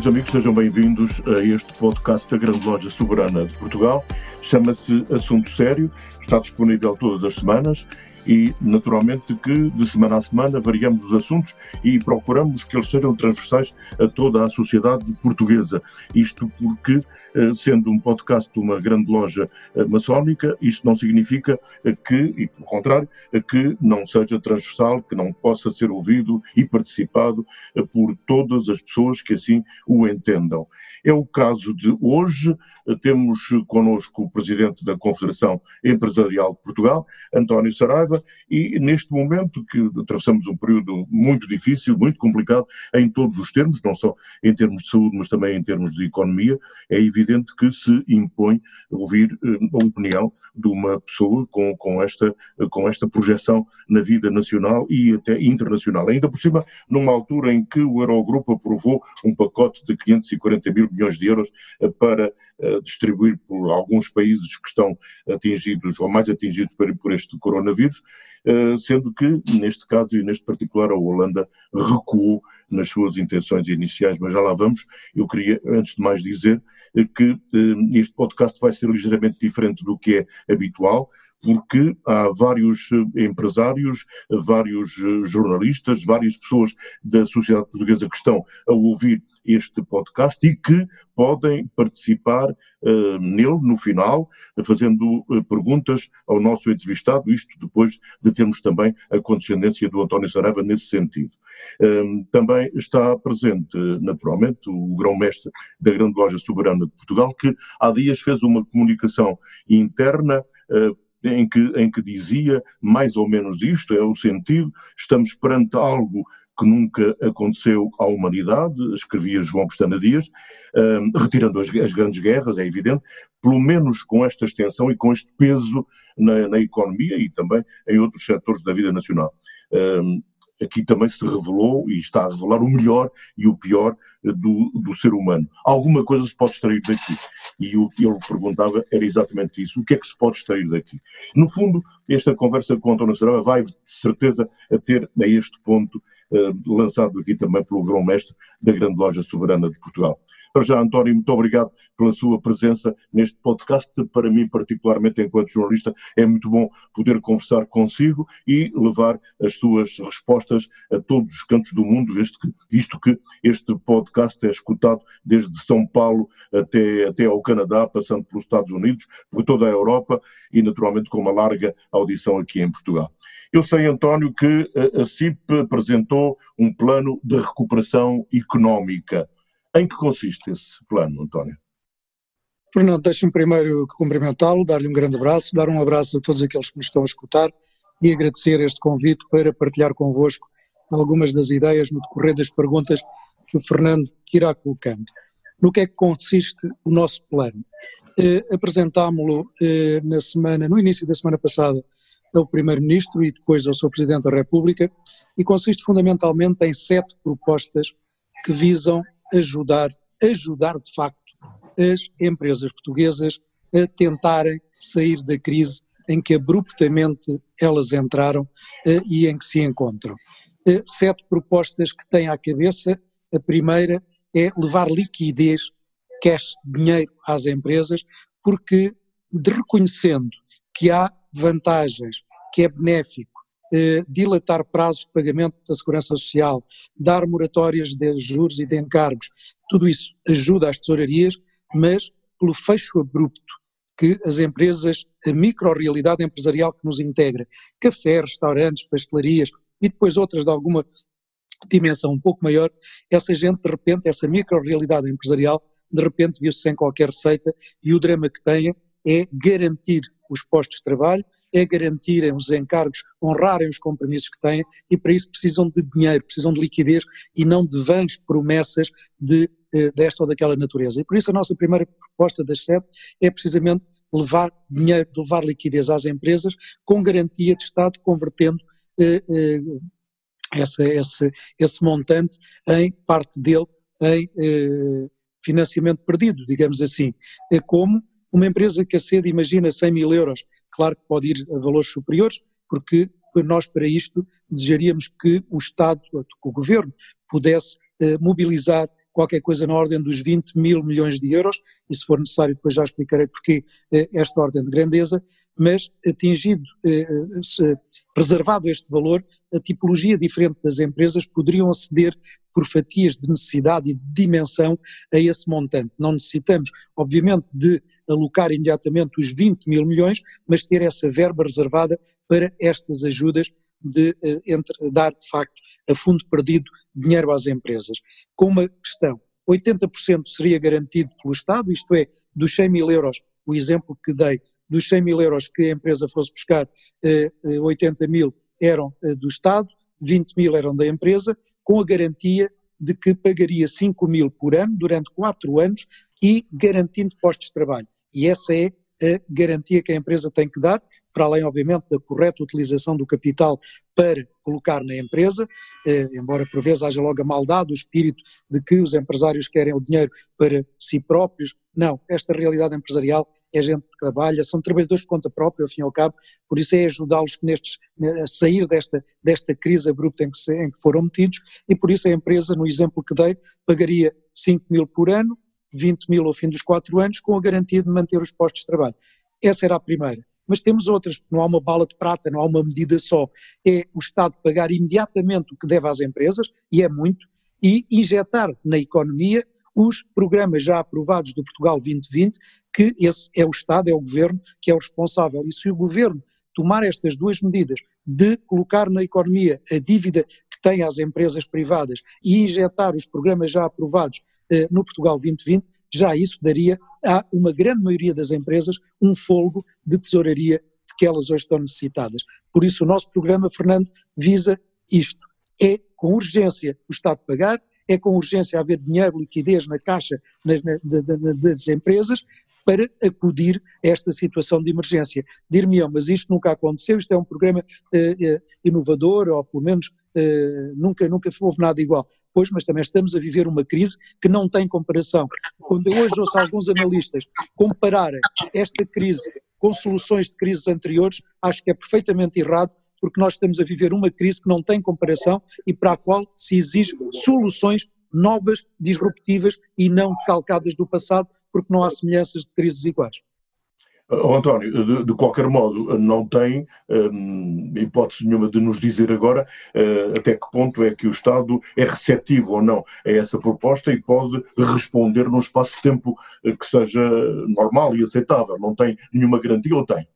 Meus amigos, sejam bem-vindos a este podcast da Grande Loja Soberana de Portugal. Chama-se Assunto Sério, está disponível todas as semanas e, naturalmente, que de semana a semana variamos os assuntos e procuramos que eles sejam transversais a toda a sociedade portuguesa. Isto porque, eh, sendo um podcast de uma grande loja eh, maçónica, isto não significa eh, que, e pelo contrário, que não seja transversal, que não possa ser ouvido e participado por todas as pessoas que assim o entendam. É o caso de hoje, temos connosco o Presidente da Confederação Empresarial de Portugal, António Saraiva, e neste momento que atravessamos um período muito difícil, muito complicado, em todos os termos, não só em termos de saúde, mas também em termos de economia, é evidente que se impõe ouvir eh, a opinião de uma pessoa com, com, esta, com esta projeção na vida nacional e até internacional. Ainda por cima, numa altura em que o Eurogrupo aprovou um pacote de 540 mil milhões de euros eh, para eh, distribuir por alguns países que estão atingidos ou mais atingidos por este coronavírus, eh, sendo que, neste caso e neste particular, a Holanda recuou nas suas intenções iniciais, mas já lá vamos. Eu queria, antes de mais, dizer que este podcast vai ser ligeiramente diferente do que é habitual porque há vários empresários, vários jornalistas, várias pessoas da sociedade portuguesa que estão a ouvir este podcast e que podem participar uh, nele no final, fazendo uh, perguntas ao nosso entrevistado, isto depois de termos também a condescendência do António Saraiva nesse sentido. Um, também está presente, naturalmente, o grão-mestre da Grande Loja Soberana de Portugal, que há dias fez uma comunicação interna uh, em que, em que dizia mais ou menos isto, é o sentido, estamos perante algo que nunca aconteceu à humanidade, escrevia João Pestana Dias, retirando as, as, grandes guerras, é evidente, pelo menos com esta extensão e com este peso na, na economia e também em outros setores da vida nacional. Aqui também se revelou e está a revelar o melhor e o pior do, do ser humano. Alguma coisa se pode extrair daqui. E o que ele perguntava era exatamente isso. O que é que se pode extrair daqui? No fundo, esta conversa com António Saraiva vai, de certeza, a ter a este ponto lançado aqui também pelo grão-mestre da grande loja soberana de Portugal. Para já, António, muito obrigado pela sua presença neste podcast. Para mim, particularmente enquanto jornalista, é muito bom poder conversar consigo e levar as suas respostas a todos os cantos do mundo, visto que, visto que este podcast é escutado desde São Paulo até, até ao Canadá, passando pelos Estados Unidos, por toda a Europa e, naturalmente, com uma larga audição aqui em Portugal. Eu sei, António, que a CIP apresentou um plano de recuperação económica. Em que consiste esse plano, António? Fernando, deixe-me primeiro cumprimentá-lo, dar-lhe um grande abraço, dar um abraço a todos aqueles que nos estão a escutar e agradecer este convite para partilhar convosco algumas das ideias no decorrer das perguntas que o Fernando irá colocando. No que é que consiste o nosso plano? Eh, Apresentámo-lo eh, na semana, no início da semana passada ao Primeiro-Ministro e depois ao Sr. Presidente da República e consiste fundamentalmente em sete propostas que visam ajudar, ajudar de facto as empresas portuguesas a tentarem sair da crise em que abruptamente elas entraram uh, e em que se encontram. Uh, sete propostas que têm à cabeça. A primeira é levar liquidez, cash, dinheiro às empresas, porque de reconhecendo que há vantagens, que é benéfico eh, dilatar prazos de pagamento da segurança social, dar moratórias de juros e de encargos, tudo isso ajuda as tesourarias, mas pelo fecho abrupto que as empresas, a micro-realidade empresarial que nos integra, café, restaurantes, pastelarias e depois outras de alguma dimensão um pouco maior, essa gente de repente, essa micro-realidade empresarial de repente viu-se sem qualquer receita e o drama que têm é garantir os postos de trabalho, é garantirem os encargos, honrarem os compromissos que têm e para isso precisam de dinheiro, precisam de liquidez e não de vãs promessas de, eh, desta ou daquela natureza. E por isso a nossa primeira proposta das SEP é precisamente levar dinheiro, levar liquidez às empresas com garantia de Estado, convertendo eh, eh, essa, esse, esse montante em parte dele em eh, financiamento perdido, digamos assim. É como uma empresa que acede, imagina, 100 mil euros, claro que pode ir a valores superiores, porque nós para isto desejaríamos que o Estado, que o Governo, pudesse eh, mobilizar qualquer coisa na ordem dos 20 mil milhões de euros, e se for necessário depois já explicarei porquê eh, esta ordem de grandeza, mas atingido, eh, reservado este valor, a tipologia diferente das empresas poderiam aceder por fatias de necessidade e de dimensão a esse montante. Não necessitamos, obviamente, de alocar imediatamente os 20 mil milhões, mas ter essa verba reservada para estas ajudas de eh, entre, dar, de facto, a fundo perdido dinheiro às empresas. Com uma questão, 80% seria garantido pelo Estado, isto é, dos 100 mil euros, o exemplo que dei, dos 100 mil euros que a empresa fosse buscar, 80 eh, mil eram eh, do Estado, 20 mil eram da empresa, com a garantia de que pagaria 5 mil por ano durante 4 anos e garantindo postos de trabalho. E essa é a garantia que a empresa tem que dar, para além, obviamente, da correta utilização do capital para colocar na empresa, eh, embora por vezes haja logo a maldade, o espírito de que os empresários querem o dinheiro para si próprios. Não, esta realidade empresarial é gente que trabalha, são trabalhadores por conta própria, ao fim e ao cabo, por isso é ajudá-los nestes, a sair desta, desta crise abrupta em que, se, em que foram metidos, e por isso a empresa, no exemplo que dei, pagaria 5 mil por ano, 20 mil ao fim dos 4 anos, com a garantia de manter os postos de trabalho. Essa era a primeira. Mas temos outras, não há uma bala de prata, não há uma medida só. É o Estado pagar imediatamente o que deve às empresas, e é muito, e injetar na economia os programas já aprovados do Portugal 2020, que esse é o Estado, é o Governo que é o responsável. E se o Governo tomar estas duas medidas de colocar na economia a dívida que tem às empresas privadas e injetar os programas já aprovados eh, no Portugal 2020, já isso daria a uma grande maioria das empresas um folgo de tesouraria de que elas hoje estão necessitadas. Por isso o nosso programa, Fernando, visa isto. É com urgência o Estado pagar, é com urgência haver dinheiro, liquidez na caixa na, na, das empresas para acudir a esta situação de emergência. Dir-me, mas isto nunca aconteceu, isto é um programa uh, inovador, ou pelo menos uh, nunca, nunca houve nada igual. Pois, mas também estamos a viver uma crise que não tem comparação. Quando eu hoje ouço alguns analistas compararem esta crise com soluções de crises anteriores, acho que é perfeitamente errado, porque nós estamos a viver uma crise que não tem comparação e para a qual se exige soluções novas, disruptivas e não decalcadas do passado, porque não há semelhanças de crises iguais. Oh, António, de, de, qualquer modo, não tem hum, hipótese nenhuma de nos dizer agora uh, até que ponto é que o Estado é receptivo ou não a essa proposta e pode responder num espaço de tempo que seja normal e aceitável. Não tem nenhuma garantia ou tem?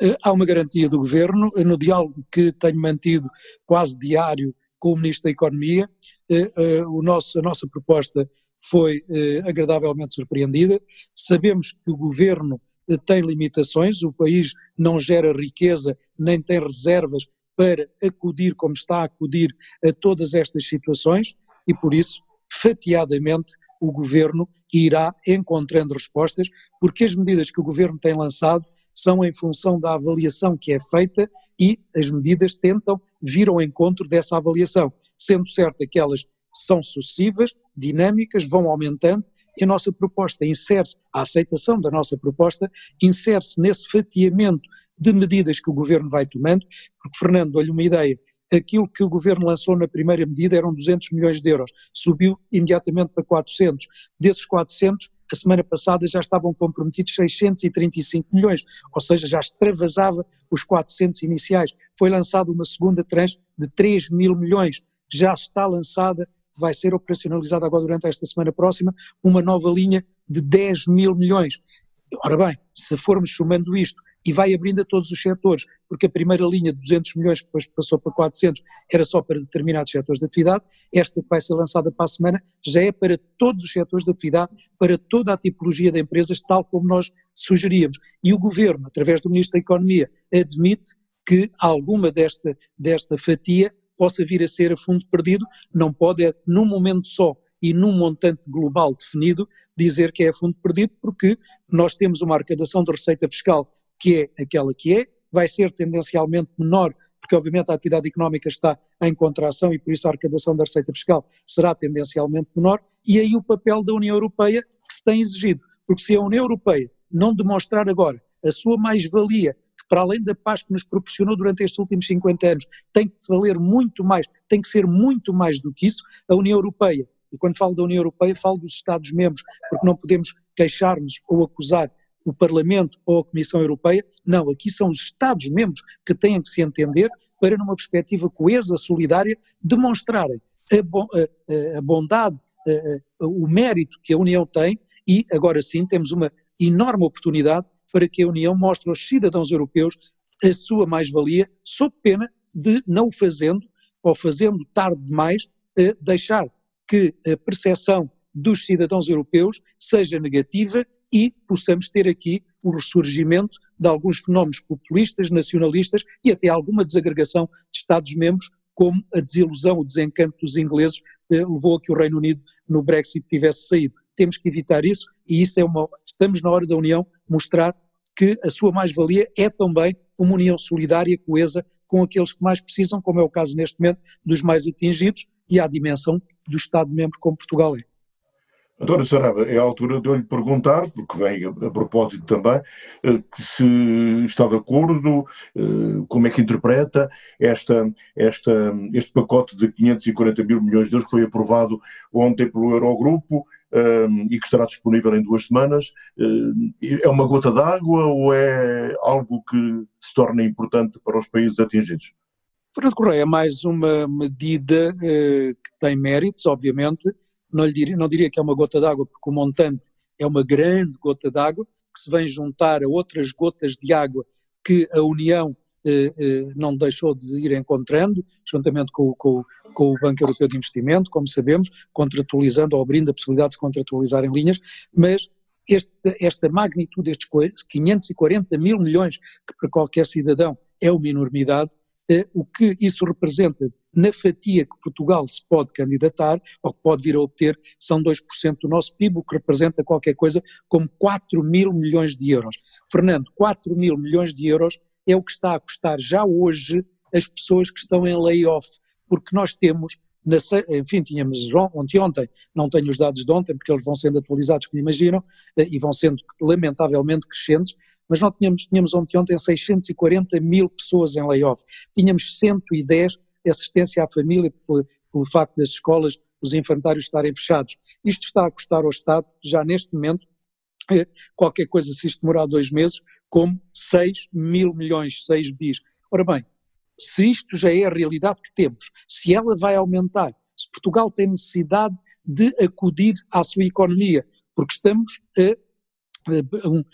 Eh, há uma garantia do Governo, no diálogo que tenho mantido quase diário com o Ministro da Economia, eh, eh, o nosso, a nossa proposta foi agradavelmente surpreendida. Sabemos que o Governo tem limitações, o país não gera riqueza nem tem reservas para acudir como está a acudir a todas estas situações e por isso, fatiadamente, o Governo irá encontrando respostas, porque as medidas que o Governo tem lançado são em função da avaliação que é feita e as medidas tentam vir ao encontro dessa avaliação, sendo certo que elas são sucessivas, dinâmicas, vão aumentando e a nossa proposta insere-se, a aceitação da nossa proposta insere-se nesse fatiamento de medidas que o Governo vai tomando, porque Fernando, olha uma ideia, aquilo que o Governo lançou na primeira medida eram 200 milhões de euros, subiu imediatamente para 400, desses 400 a semana passada já estavam comprometidos 635 milhões, ou seja, já extravasava os 400 iniciais. Foi lançada uma segunda tranche de 3 mil milhões, já está lançada, vai ser operacionalizada agora durante esta semana próxima, uma nova linha de 10 mil milhões. Ora bem, se formos somando isto e vai abrindo a todos os setores, porque a primeira linha de 200 milhões, que depois passou para 400, era só para determinados setores de atividade, esta que vai ser lançada para a semana já é para todos os setores de atividade, para toda a tipologia de empresas, tal como nós sugeríamos. E o Governo, através do Ministro da Economia, admite que alguma desta, desta fatia possa vir a ser a fundo perdido, não pode, é, num momento só, e num montante global definido, dizer que é fundo perdido, porque nós temos uma arrecadação de receita fiscal que é aquela que é, vai ser tendencialmente menor, porque obviamente a atividade económica está em contração e por isso a arrecadação da receita fiscal será tendencialmente menor, e aí o papel da União Europeia que se tem exigido, porque se a União Europeia não demonstrar agora a sua mais-valia, que para além da paz que nos proporcionou durante estes últimos 50 anos, tem que valer muito mais, tem que ser muito mais do que isso, a União Europeia e quando falo da União Europeia, falo dos Estados-membros, porque não podemos queixar-nos ou acusar o Parlamento ou a Comissão Europeia. Não, aqui são os Estados-membros que têm que se entender para, numa perspectiva coesa, solidária, demonstrarem a, bondade, o mérito que a União tem e, agora sim, temos uma enorme oportunidade para que a União mostre aos cidadãos europeus a sua mais-valia, sob pena de, não o fazendo, ou fazendo tarde demais, deixar que a percepção dos cidadãos europeus seja negativa e possamos ter aqui o ressurgimento de alguns fenómenos populistas, nacionalistas e até alguma desagregação de Estados-membros, como a desilusão, o desencanto dos ingleses eh, levou a que o Reino Unido no Brexit tivesse saído. Temos que evitar isso e isso é uma. Estamos na hora da União mostrar que a sua mais-valia é também uma união solidária, coesa, com aqueles que mais precisam, como é o caso neste momento dos mais atingidos, e à dimensão do Estado-membro como Portugal é. António Sarava, é a altura de eu lhe perguntar, porque vem a, a propósito também, eh, se está de acordo, eh, como é que interpreta esta, esta, este pacote de 540 mil milhões de euros que foi aprovado ontem pelo Eurogrupo eh, e que estará disponível em duas semanas. É uma gota d'água ou é algo que se torna importante para os países atingidos? Fernando Correia é mais uma medida que tem méritos, obviamente, não, diria, não diria que é uma gota d'água, porque o montante é uma grande gota d'água, que se vem juntar a outras gotas de água que a União eh, eh, não deixou de ir encontrando, juntamente com, com, com, o Banco Europeu de Investimento, como sabemos, contratualizando ou abrindo a possibilidade de se contratualizar em linhas, mas este, esta magnitude destes 540 mil milhões, que para qualquer cidadão é uma enormidade, o que isso representa na fatia que Portugal se pode candidatar, ou que pode vir a obter, são 2% do nosso PIB, o que representa qualquer coisa como 4 mil milhões de euros. Fernando, 4 mil milhões de euros é o que está a custar já hoje as pessoas que estão em layoff, porque nós temos, na, enfim, tínhamos ontem, ontem, não tenho os dados de ontem, porque eles vão sendo atualizados, como imaginam, eh, e vão sendo lamentavelmente crescentes, mas nós tínhamos, tínhamos ontem, ontem 640 mil pessoas em layoff, tínhamos 110 assistência à família pelo, pelo facto das escolas, os infantários estarem fechados. Isto está a custar ao Estado, já neste momento, eh, qualquer coisa, se isto demorar dois meses, como 6 mil milhões, 6 bis. Ora bem, se isto já é a realidade que temos, se ela vai aumentar, se Portugal tem necessidade de acudir à sua economia, porque estamos a,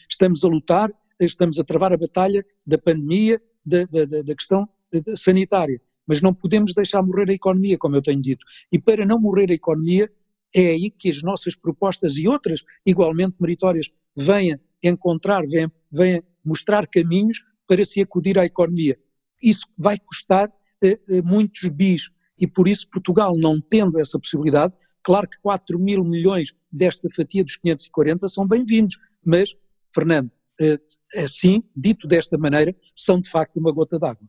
estamos a lutar estamos a travar a batalha da pandemia, da, da, da questão sanitária. Mas não podemos deixar morrer a economia, como eu tenho dito. E para não morrer a economia, é aí que as nossas propostas e outras igualmente meritórias venham encontrar, venham, mostrar caminhos para se acudir à economia. Isso vai custar eh, eh muitos bis e por isso Portugal, não tendo essa possibilidade, claro que 4 mil milhões desta fatia dos 540 são bem-vindos, mas, Fernando, eh, assim, dito desta maneira, são de facto uma gota d'água.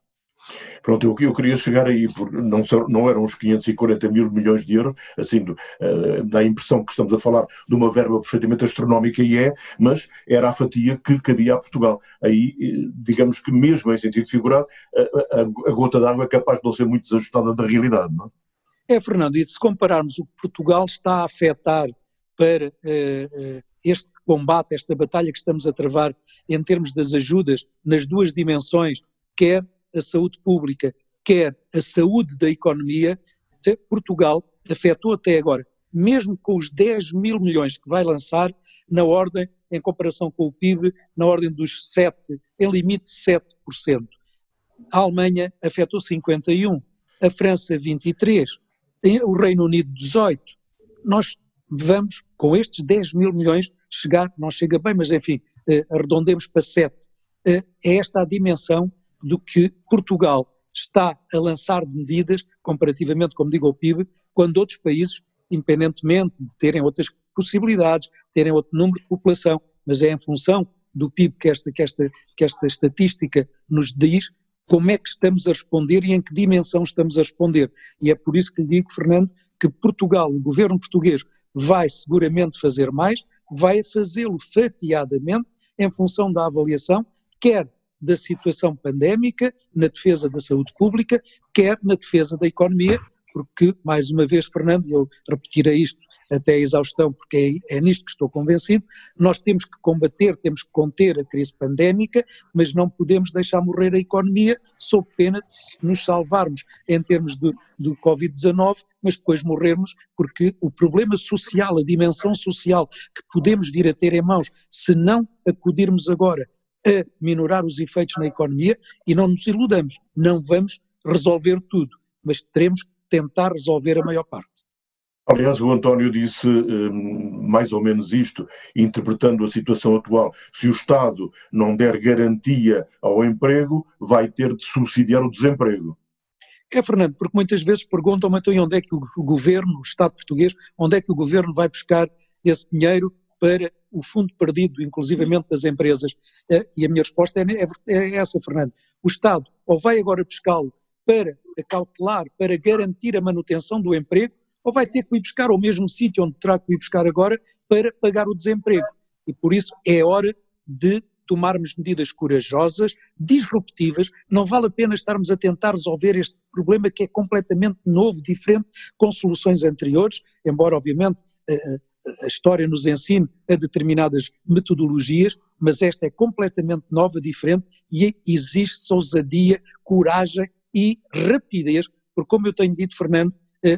Pronto, eu, eu queria chegar aí, porque não, não eram os 540 mil milhões de euros, assim, uh, dá a impressão que estamos a falar de uma verba perfeitamente astronómica, e é, mas era a fatia que cabia a Portugal. Aí, digamos que mesmo em sentido figurado, a, a, a gota d'água é capaz de não ser muito desajustada da realidade, não é? É, Fernando, e se compararmos o que Portugal está a afetar para uh, uh, este combate, esta batalha que estamos a travar em termos das ajudas nas duas dimensões, quer a saúde pública, quer a saúde da economia, Portugal afetou até agora, mesmo com os 10 mil milhões que vai lançar, na ordem em comparação com o PIB, na ordem dos 7, em limite 7%. A Alemanha afetou 51%, a França 23%, o Reino Unido 18%. Nós vamos, com estes 10 mil milhões, chegar, não chega bem, mas enfim, eh, arredondemos para 7. Eh, é esta a dimensão do que Portugal está a lançar medidas, comparativamente, como digo, ao PIB, quando outros países, independentemente de terem outras possibilidades, terem outro número de população, mas é em função do PIB que esta, que esta, que esta estatística nos diz, como é que estamos a responder e em que dimensão estamos a responder. E é por isso que lhe digo, Fernando, que Portugal, o governo português, vai seguramente fazer mais, vai fazê-lo fatiadamente em função da avaliação, quer da situação pandémica, na defesa da saúde pública, quer na defesa da economia, porque, mais uma vez, Fernando, eu repetirei isto até a exaustão, porque é, é, nisto que estou convencido, nós temos que combater, temos que conter a crise pandémica, mas não podemos deixar morrer a economia sob pena de nos salvarmos em termos do, do Covid-19, mas depois morrermos, porque o problema social, a dimensão social que podemos vir a ter em mãos, se não acudirmos agora a minorar os efeitos na economia, e não nos iludamos, não vamos resolver tudo, mas teremos que tentar resolver a maior parte. Aliás, o António disse um, mais ou menos isto, interpretando a situação atual. Se o Estado não der garantia ao emprego, vai ter de subsidiar o desemprego. É, Fernando, porque muitas vezes perguntam-me então onde é que o governo, o Estado português, onde é que o governo vai buscar esse dinheiro para o fundo perdido, inclusivamente das empresas. Eh, e a minha resposta é, é, é essa, Fernando. O Estado ou vai agora buscá-lo para acautelar, para garantir a manutenção do emprego, ou vai ter que ir buscar ao mesmo sítio onde terá que ir buscar agora para pagar o desemprego. E por isso é hora de tomarmos medidas corajosas, disruptivas. Não vale a pena estarmos a tentar resolver este problema que é completamente novo, diferente, com soluções anteriores, embora, obviamente, a, história nos ensine a determinadas metodologias, mas esta é completamente nova, diferente e exige ousadia, coragem e rapidez, porque, como eu tenho dito, Fernando,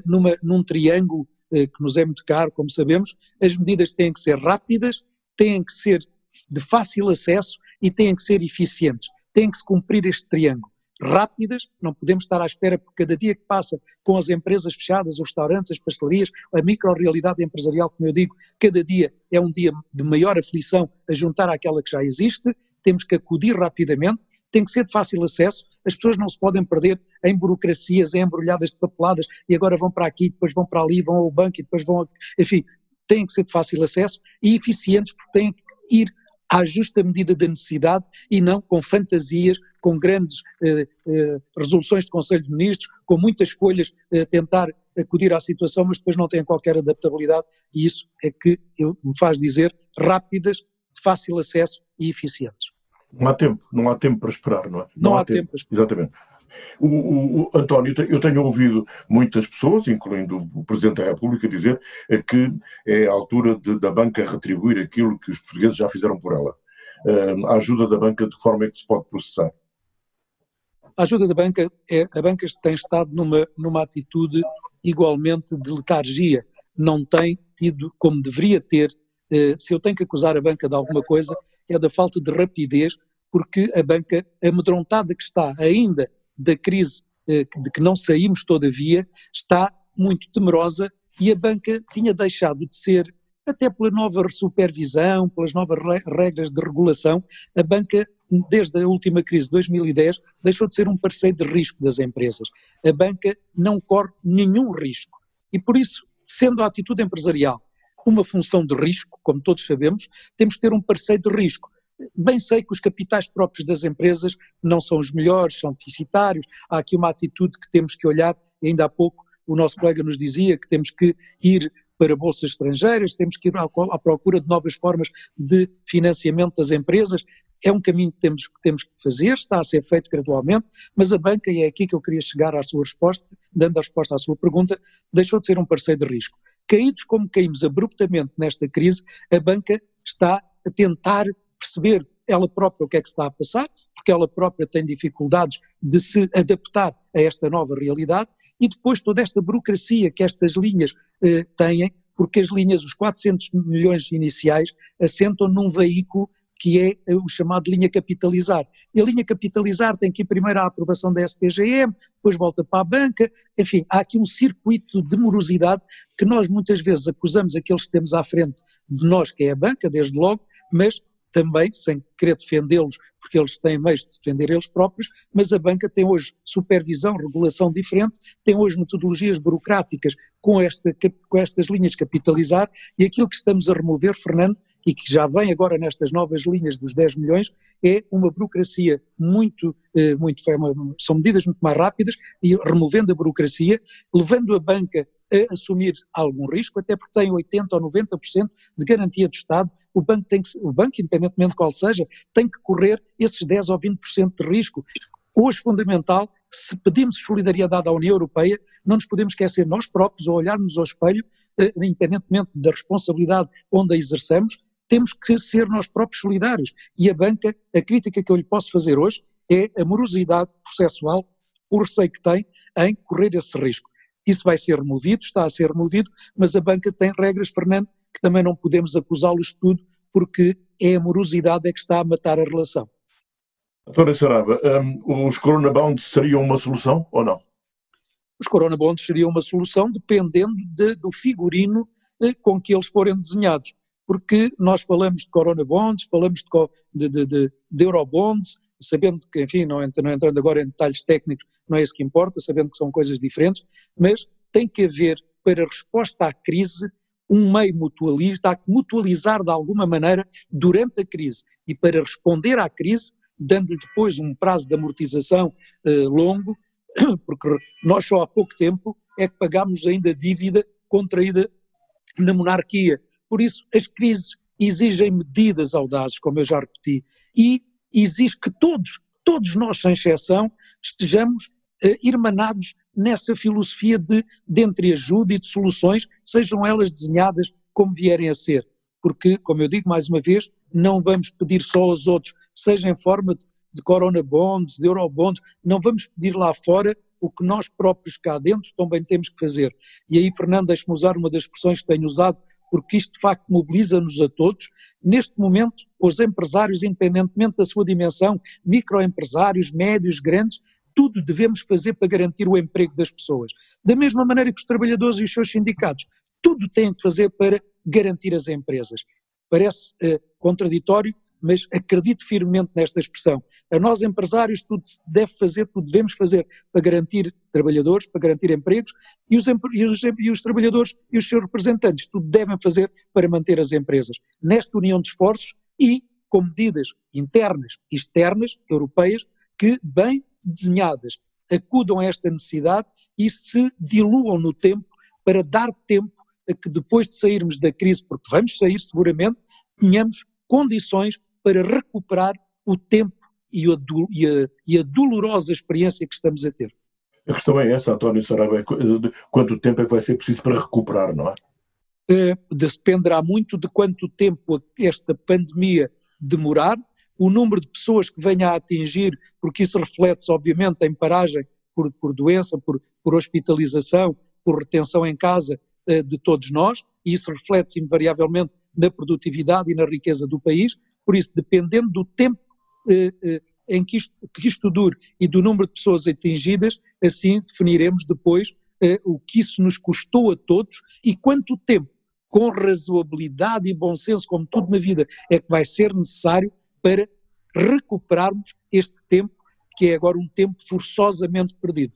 numa, num triângulo eh, que nos é muito caro, como sabemos, as medidas têm que ser rápidas, têm que ser de fácil acesso e têm que ser eficientes. Tem que se cumprir este triângulo. Rápidas, não podemos estar à espera, porque cada dia que passa com as empresas fechadas, os restaurantes, as pastelarias, a micro-realidade empresarial, como eu digo, cada dia é um dia de maior aflição a juntar àquela que já existe, temos que acudir rapidamente, tem que ser de fácil acesso, as pessoas não se podem perder em burocracias, em embrulhadas de papeladas, e agora vão para aqui, depois vão para ali, vão ao banco e depois vão, enfim, têm que ser de fácil acesso e eficientes porque têm que ir à justa medida da necessidade e não com fantasias, com grandes eh, eh, resoluções de Conselho de Ministros, com muitas folhas eh, tentar acudir à situação, mas depois não têm qualquer adaptabilidade e isso é que eu, me faz dizer rápidas, de fácil acesso e eficientes. Não há tempo, não há tempo para esperar, não é? Não, não há, há, tempo. tempo para esperar. Exatamente. O, o, o, António, eu tenho ouvido muitas pessoas, incluindo o Presidente da República, dizer que é a altura de, da banca retribuir aquilo que os portugueses já fizeram por ela. Uh, a ajuda da banca, de forma é que se pode processar? A ajuda da banca, é, a banca tem estado numa, numa atitude igualmente de letargia. Não tem tido, como deveria ter, uh, se eu tenho que acusar a banca de alguma coisa, é da falta de rapidez, porque a banca, amedrontada que está ainda da crise eh, de que não saímos todavia, está muito temerosa e a banca tinha deixado de ser, até pela nova supervisão, pelas novas regras de regulação, a banca, desde a última crise de 2010, deixou de ser um parceiro de risco das empresas. A banca não corre nenhum risco. E por isso, sendo a atitude empresarial uma função de risco, como todos sabemos, temos que ter um parceiro de risco. Bem sei que os capitais próprios das empresas não são os melhores, são deficitários, há aqui uma atitude que temos que olhar, ainda há pouco o nosso colega nos dizia que temos que ir para bolsas estrangeiras, temos que ir à procura de novas formas de financiamento das empresas. É um caminho que temos, que temos que fazer, está a ser feito gradualmente, mas a banca, e é aqui que eu queria chegar à sua resposta, dando a resposta à sua pergunta, deixou de ser um parceiro de risco. Caídos como caímos abruptamente nesta crise, a banca está a tentar perceber ela própria o que é que está a passar, porque ela própria tem dificuldades de se adaptar a esta nova realidade, e depois toda esta burocracia que estas linhas eh, têm, porque as linhas, os 400 milhões iniciais, assentam num veículo que é eh, o chamado linha capitalizar. E a linha capitalizar tem que ir primeiro à aprovação da SPGM, depois volta para a banca, enfim, há aqui um circuito de morosidade que nós muitas vezes acusamos aqueles que temos à frente de nós, que é a banca, desde logo, mas também, sem querer defendê-los, porque eles têm meios de defender eles próprios, mas a banca tem hoje supervisão, regulação diferente, tem hoje metodologias burocráticas com, esta, com estas linhas capitalizar e aquilo que estamos a remover, Fernando, e que já vem agora nestas novas linhas dos 10 milhões, é uma burocracia muito, eh, muito são medidas muito mais rápidas e removendo a burocracia, levando a banca a assumir algum risco, até porque tem 80% ou 90% de garantia do Estado, o banco, tem que, o banco, independentemente de qual seja, tem que correr esses 10% ou 20% de risco. Hoje, fundamental, se pedimos solidariedade à União Europeia, não nos podemos esquecer nós próprios, ou olharmos ao espelho, eh, independentemente da responsabilidade onde a exerçamos, temos que ser nós próprios solidários. E a banca, a crítica que eu lhe posso fazer hoje é a morosidade processual, o receio que tem em correr esse risco. Isso vai ser removido, está a ser removido, mas a banca tem regras, Fernando, que também não podemos acusá-los de tudo, porque é a morosidade é que está a matar a relação. Doutora Sarava, um, os Corona Bonds seriam uma solução ou não? Os Corona Bonds seriam uma solução dependendo de, do figurino eh, com que eles forem desenhados porque nós falamos de corona bonds, falamos de, de, de, de eurobonds, sabendo que, enfim, não, não entrando agora em detalhes técnicos, não é isso que importa, sabendo que são coisas diferentes, mas tem que haver, para resposta à crise, um meio mutualista, há que mutualizar de alguma maneira durante a crise. E para responder à crise, dando-lhe depois um prazo de amortização eh, longo, porque nós só há pouco tempo é que pagámos ainda dívida contraída na monarquia. Por isso, as crises exigem medidas audazes, como eu já repeti, e exige que todos, todos nós, sem exceção, estejamos uh, irmanados nessa filosofia de, de entreajuda e de soluções, sejam elas desenhadas como vierem a ser. Porque, como eu digo mais uma vez, não vamos pedir só aos outros, seja em forma de, de corona bonds, de eurobonds, não vamos pedir lá fora o que nós próprios cá dentro também temos que fazer. E aí, Fernando, deixe-me usar uma das expressões que tenho usado porque isto de facto mobiliza-nos a todos. Neste momento, os empresários, independentemente da sua dimensão, microempresários, médios, grandes, tudo devemos fazer para garantir o emprego das pessoas. Da mesma maneira que os trabalhadores e os seus sindicatos, tudo têm que fazer para garantir as empresas. Parece eh, contraditório, mas acredito firmemente nesta expressão. A nós empresários tudo deve fazer, tudo devemos fazer para garantir trabalhadores, para garantir empregos, e os, e os, e os trabalhadores e os seus representantes tudo devem fazer para manter as empresas. Nesta união de esforços e com medidas internas e externas, europeias, que, bem desenhadas, acudam a esta necessidade e se diluam no tempo para dar tempo a que depois de sairmos da crise, porque vamos sair seguramente, tenhamos condições para recuperar o tempo e a, e, a, e a, dolorosa experiência que estamos a ter. A questão é essa, António Saraiva, é quanto tempo é que vai ser preciso para recuperar, não é? é dependerá muito de quanto tempo esta pandemia demorar, o número de pessoas que venha a atingir, porque isso reflete-se obviamente em paragem por, por doença, por, por hospitalização, por retenção em casa eh, de todos nós, e isso reflete-se invariavelmente na produtividade e na riqueza do país, por isso, dependendo do tempo eh, eh, em que isto, que isto dure e do número de pessoas atingidas, assim definiremos depois eh, o que isso nos custou a todos e quanto tempo, com razoabilidade e bom senso, como tudo na vida, é que vai ser necessário para recuperarmos este tempo, que é agora um tempo forçosamente perdido.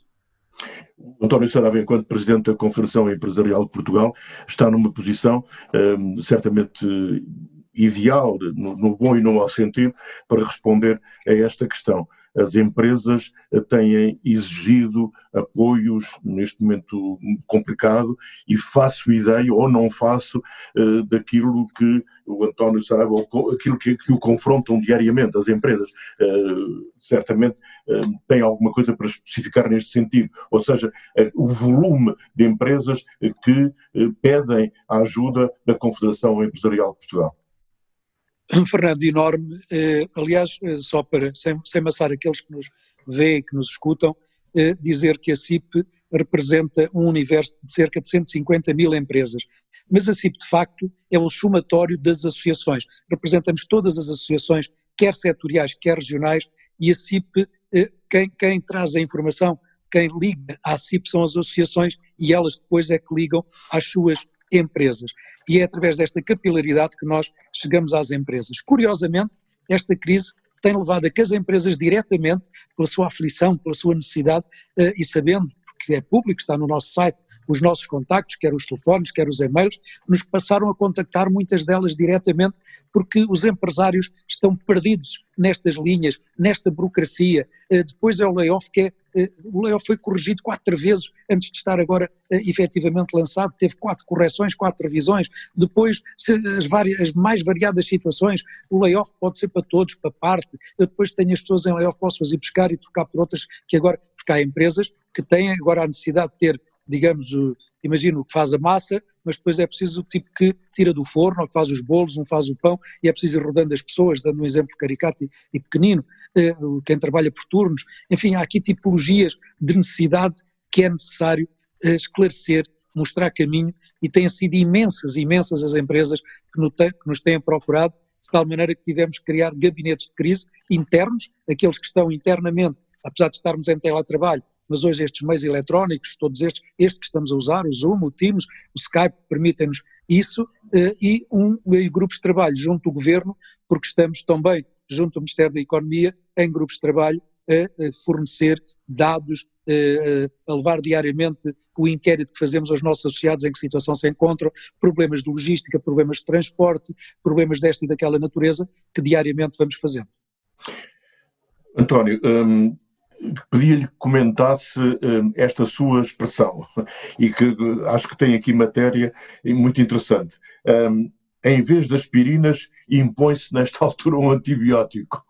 António Sarabia, enquanto Presidente da Confederação Empresarial de Portugal, está numa posição um, certamente ideal, no, no bom e no mau sentido, para responder a esta questão as empresas eh, têm exigido apoios neste momento complicado e faço ideia ou não faço uh, daquilo que o António Saraiva, aquilo que, que, o confrontam diariamente as empresas. Uh, certamente uh, tem alguma coisa para especificar neste sentido, ou seja, o volume de empresas que pedem a ajuda da Confederação Empresarial de Portugal. Fernando, enorme. Eh, aliás, eh, só para, sem, sem aqueles que nos veem, que nos escutam, eh, dizer que a CIP representa um universo de cerca de 150 mil empresas. Mas a CIP, de facto, é o somatório das associações. Representamos todas as associações, quer setoriais, quer regionais, e a CIP, quem, quem traz a informação, quem liga à CIP são as associações e elas depois é que ligam às suas empresas. E é através desta capilaridade que nós chegamos às empresas. Curiosamente, esta crise tem levado a que as empresas diretamente, pela sua aflição, pela sua necessidade, eh, e sabendo que é público, está no nosso site, os nossos contactos, quer os telefones, quer os e-mails, nos passaram a contactar muitas delas diretamente, porque os empresários estão perdidos nestas linhas, nesta burocracia. Eh, depois é o layoff que é eh, o layoff foi corrigido quatro vezes antes de estar agora uh, efetivamente lançado, teve quatro correções, quatro revisões, depois as, várias, as mais variadas situações, o layoff pode ser para todos, para parte, eu depois tenho as pessoas em layoff, posso fazer buscar e trocar por outras que agora, porque há empresas que têm agora a necessidade de ter, digamos, uh, imagino que faz a massa, mas depois é preciso o tipo que tira do forno, ou que faz os bolos, um faz o pão, e é preciso ir rodando as pessoas, dando um exemplo caricato e, e pequenino, eh, quem trabalha por turnos, enfim, há aqui tipologias de necessidade que é necessário eh, esclarecer, mostrar caminho, e têm sido imensas, imensas as empresas que, no, que nos têm procurado, de tal maneira que tivemos que criar gabinetes de crise internos, aqueles que estão internamente, apesar de estarmos em teletrabalho, mas hoje estes meios eletrónicos, todos estes, este que estamos a usar, o Zoom, o Teams, o Skype, permitem-nos isso, eh, e um e grupos de trabalho junto do Governo, porque estamos também junto ao Ministério da Economia em grupos de trabalho a fornecer dados, a levar diariamente o inquérito que fazemos aos nossos associados em que situação se encontram, problemas de logística, problemas de transporte, problemas desta e daquela natureza que diariamente vamos fazendo. António, hum, pedia-lhe que comentasse uh, esta sua expressão e que acho que tem aqui matéria muito interessante. Um, em vez de aspirinas, impõe-se nesta altura um antibiótico.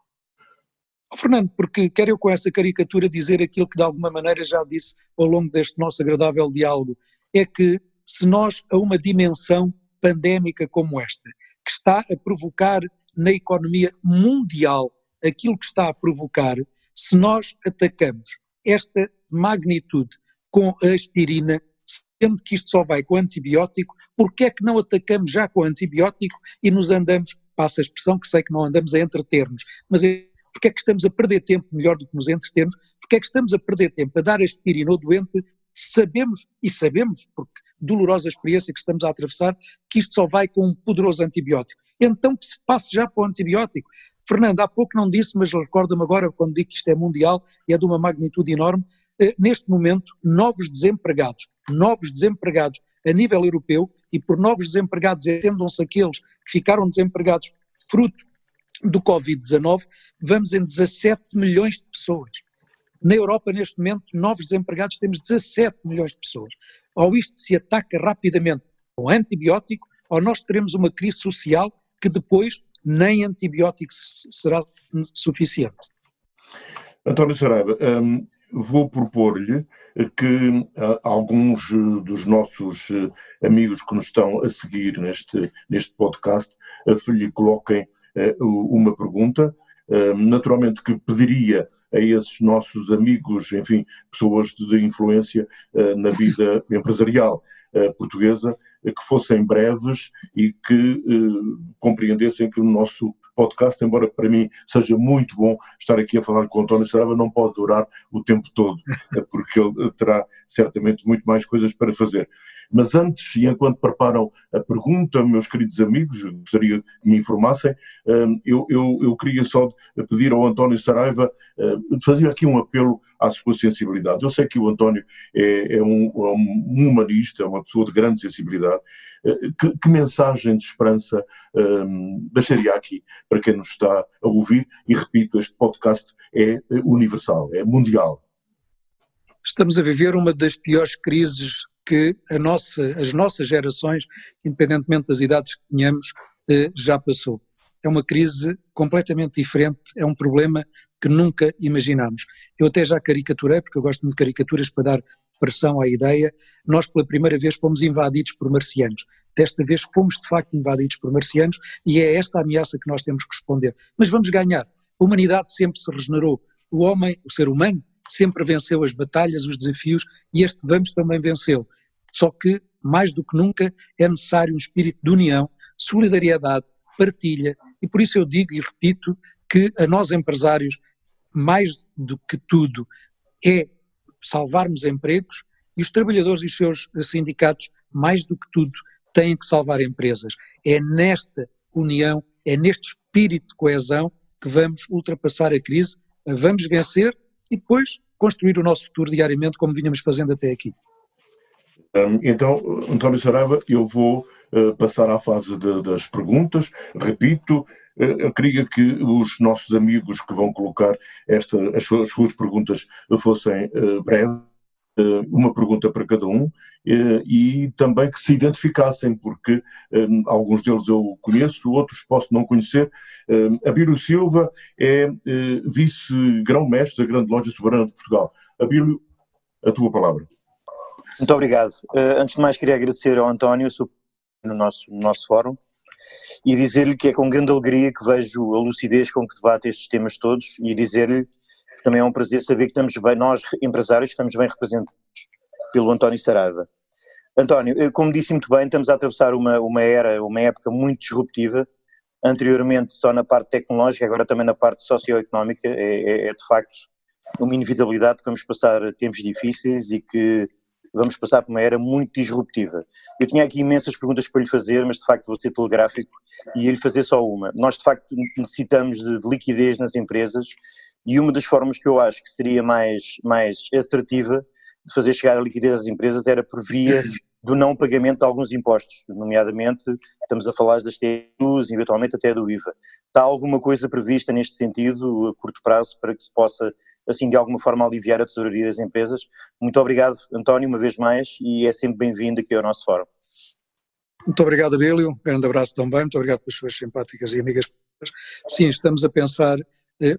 Oh, Fernando, porque quero eu com essa caricatura dizer aquilo que de alguma maneira já disse ao longo deste nosso agradável diálogo, é que se nós a uma dimensão pandémica como esta, que está a provocar na economia mundial aquilo que está a provocar, se nós atacamos esta magnitude com a aspirina, sendo que isto só vai com antibiótico, porque é que não atacamos já com antibiótico e nos andamos, passa a expressão que sei que não andamos a entreter-nos, mas porque é que estamos a perder tempo melhor do que nos entretermos, porque é que estamos a perder tempo a dar aspirina ao doente, sabemos, e sabemos, porque dolorosa experiência que estamos a atravessar, que isto só vai com um poderoso antibiótico. Então que se passe já para o antibiótico. Fernando, há pouco não disse, mas recorda-me agora, quando digo que isto é mundial e é de uma magnitude enorme, eh, neste momento, novos desempregados, novos desempregados a nível europeu, e por novos desempregados entendam-se aqueles que ficaram desempregados fruto do Covid-19, vamos em 17 milhões de pessoas. Na Europa, neste momento, novos desempregados, temos 17 milhões de pessoas. Ou isto se ataca rapidamente com antibiótico, ou nós teremos uma crise social que depois nem antibiótico será suficiente. António Saraiva, um, vou propor-lhe que uh, alguns dos nossos uh, amigos que nos estão a seguir neste, neste podcast uh, lhe coloquem uma pergunta, hum, naturalmente que pediria a esses nossos amigos, enfim, pessoas de influência na vida empresarial portuguesa, que fossem breves e que eh, compreendessem que o nosso podcast, embora para mim seja muito bom estar aqui a falar com o António Sarava, não pode durar o tempo todo, porque ele terá certamente muito mais coisas para fazer. Mas antes, e enquanto preparam a pergunta, meus queridos amigos, gostaria que me informassem, hum, eu, eu, eu queria só pedir ao António Saraiva, hum, fazer aqui um apelo à sua sensibilidade. Eu sei que o António é, é, um, é um, humanista, é uma pessoa de grande sensibilidade. Hum, que, que mensagem de esperança um, deixaria aqui para quem nos está a ouvir? E repito, este podcast é universal, é mundial. Estamos a viver uma das piores crises que nossa, as nossas gerações, independentemente das idades que tenhamos, eh, já passou. É uma crise completamente diferente, é um problema que nunca imaginámos. Eu até já caricaturei, porque eu gosto de caricaturas para dar pressão à ideia, nós pela primeira vez fomos invadidos por marcianos. Desta vez fomos de facto invadidos por marcianos e é esta a ameaça que nós temos que responder. Mas vamos ganhar. A humanidade sempre se regenerou. O homem, o ser humano, sempre venceu as batalhas, os desafios, e este vamos também vencê-lo. Só que, mais do que nunca, é necessário um espírito de união, solidariedade, partilha, e por isso eu digo e repito que a nós empresários, mais do que tudo, é salvarmos empregos e os trabalhadores e os seus sindicatos, mais do que tudo, têm que salvar empresas. É nesta união, é neste espírito de coesão que vamos ultrapassar a crise, vamos vencer e depois construir o nosso futuro diariamente como vinhamos fazendo até aqui. Então, António Sarava, eu vou uh, passar à fase de, das perguntas. Repito, uh, eu queria que os nossos amigos que vão colocar esta, as, suas, as suas perguntas fossem uh, breves eh, uma pergunta para cada um eh, e também que se identificassem, porque eh, alguns deles eu conheço, outros posso não conhecer. Abílio Silva é vice-grão-mestre da Grande Loja Soberana de Portugal. Abílio, a tua palavra. Muito obrigado. Antes de mais, queria agradecer ao António no nosso, no nosso fórum e dizer-lhe que é com grande alegria que vejo a lucidez com que debate estes temas todos e dizer-lhe também é um prazer saber que estamos bem, nós empresários estamos bem representados pelo António Saraiva. António, eh, como disse muito bem, estamos a atravessar uma, uma era, uma época muito disruptiva, anteriormente só na parte tecnológica, agora também na parte socioeconómica, é, é, é de facto uma inevitabilidade que vamos passar tempos difíceis e que vamos passar por uma era muito disruptiva. Eu tinha aqui imensas perguntas para lhe fazer, mas de facto vou ser telegráfico e lhe fazer só uma. Nós de facto necessitamos de liquidez nas empresas e uma das formas que eu acho que seria mais, mais assertiva de fazer chegar a liquidez às empresas era por via do não pagamento de alguns impostos, nomeadamente estamos a falar das TUs, eventualmente até do IVA. Está alguma coisa prevista neste sentido a curto prazo para que se possa, assim, de alguma forma aliviar a tesouraria das empresas? Muito obrigado, António, uma vez mais, e é sempre bem-vindo aqui ao nosso fórum. Muito obrigado, Abílio. Um grande abraço também. Muito obrigado pelas suas simpáticas e amigas. Sim, estamos a pensar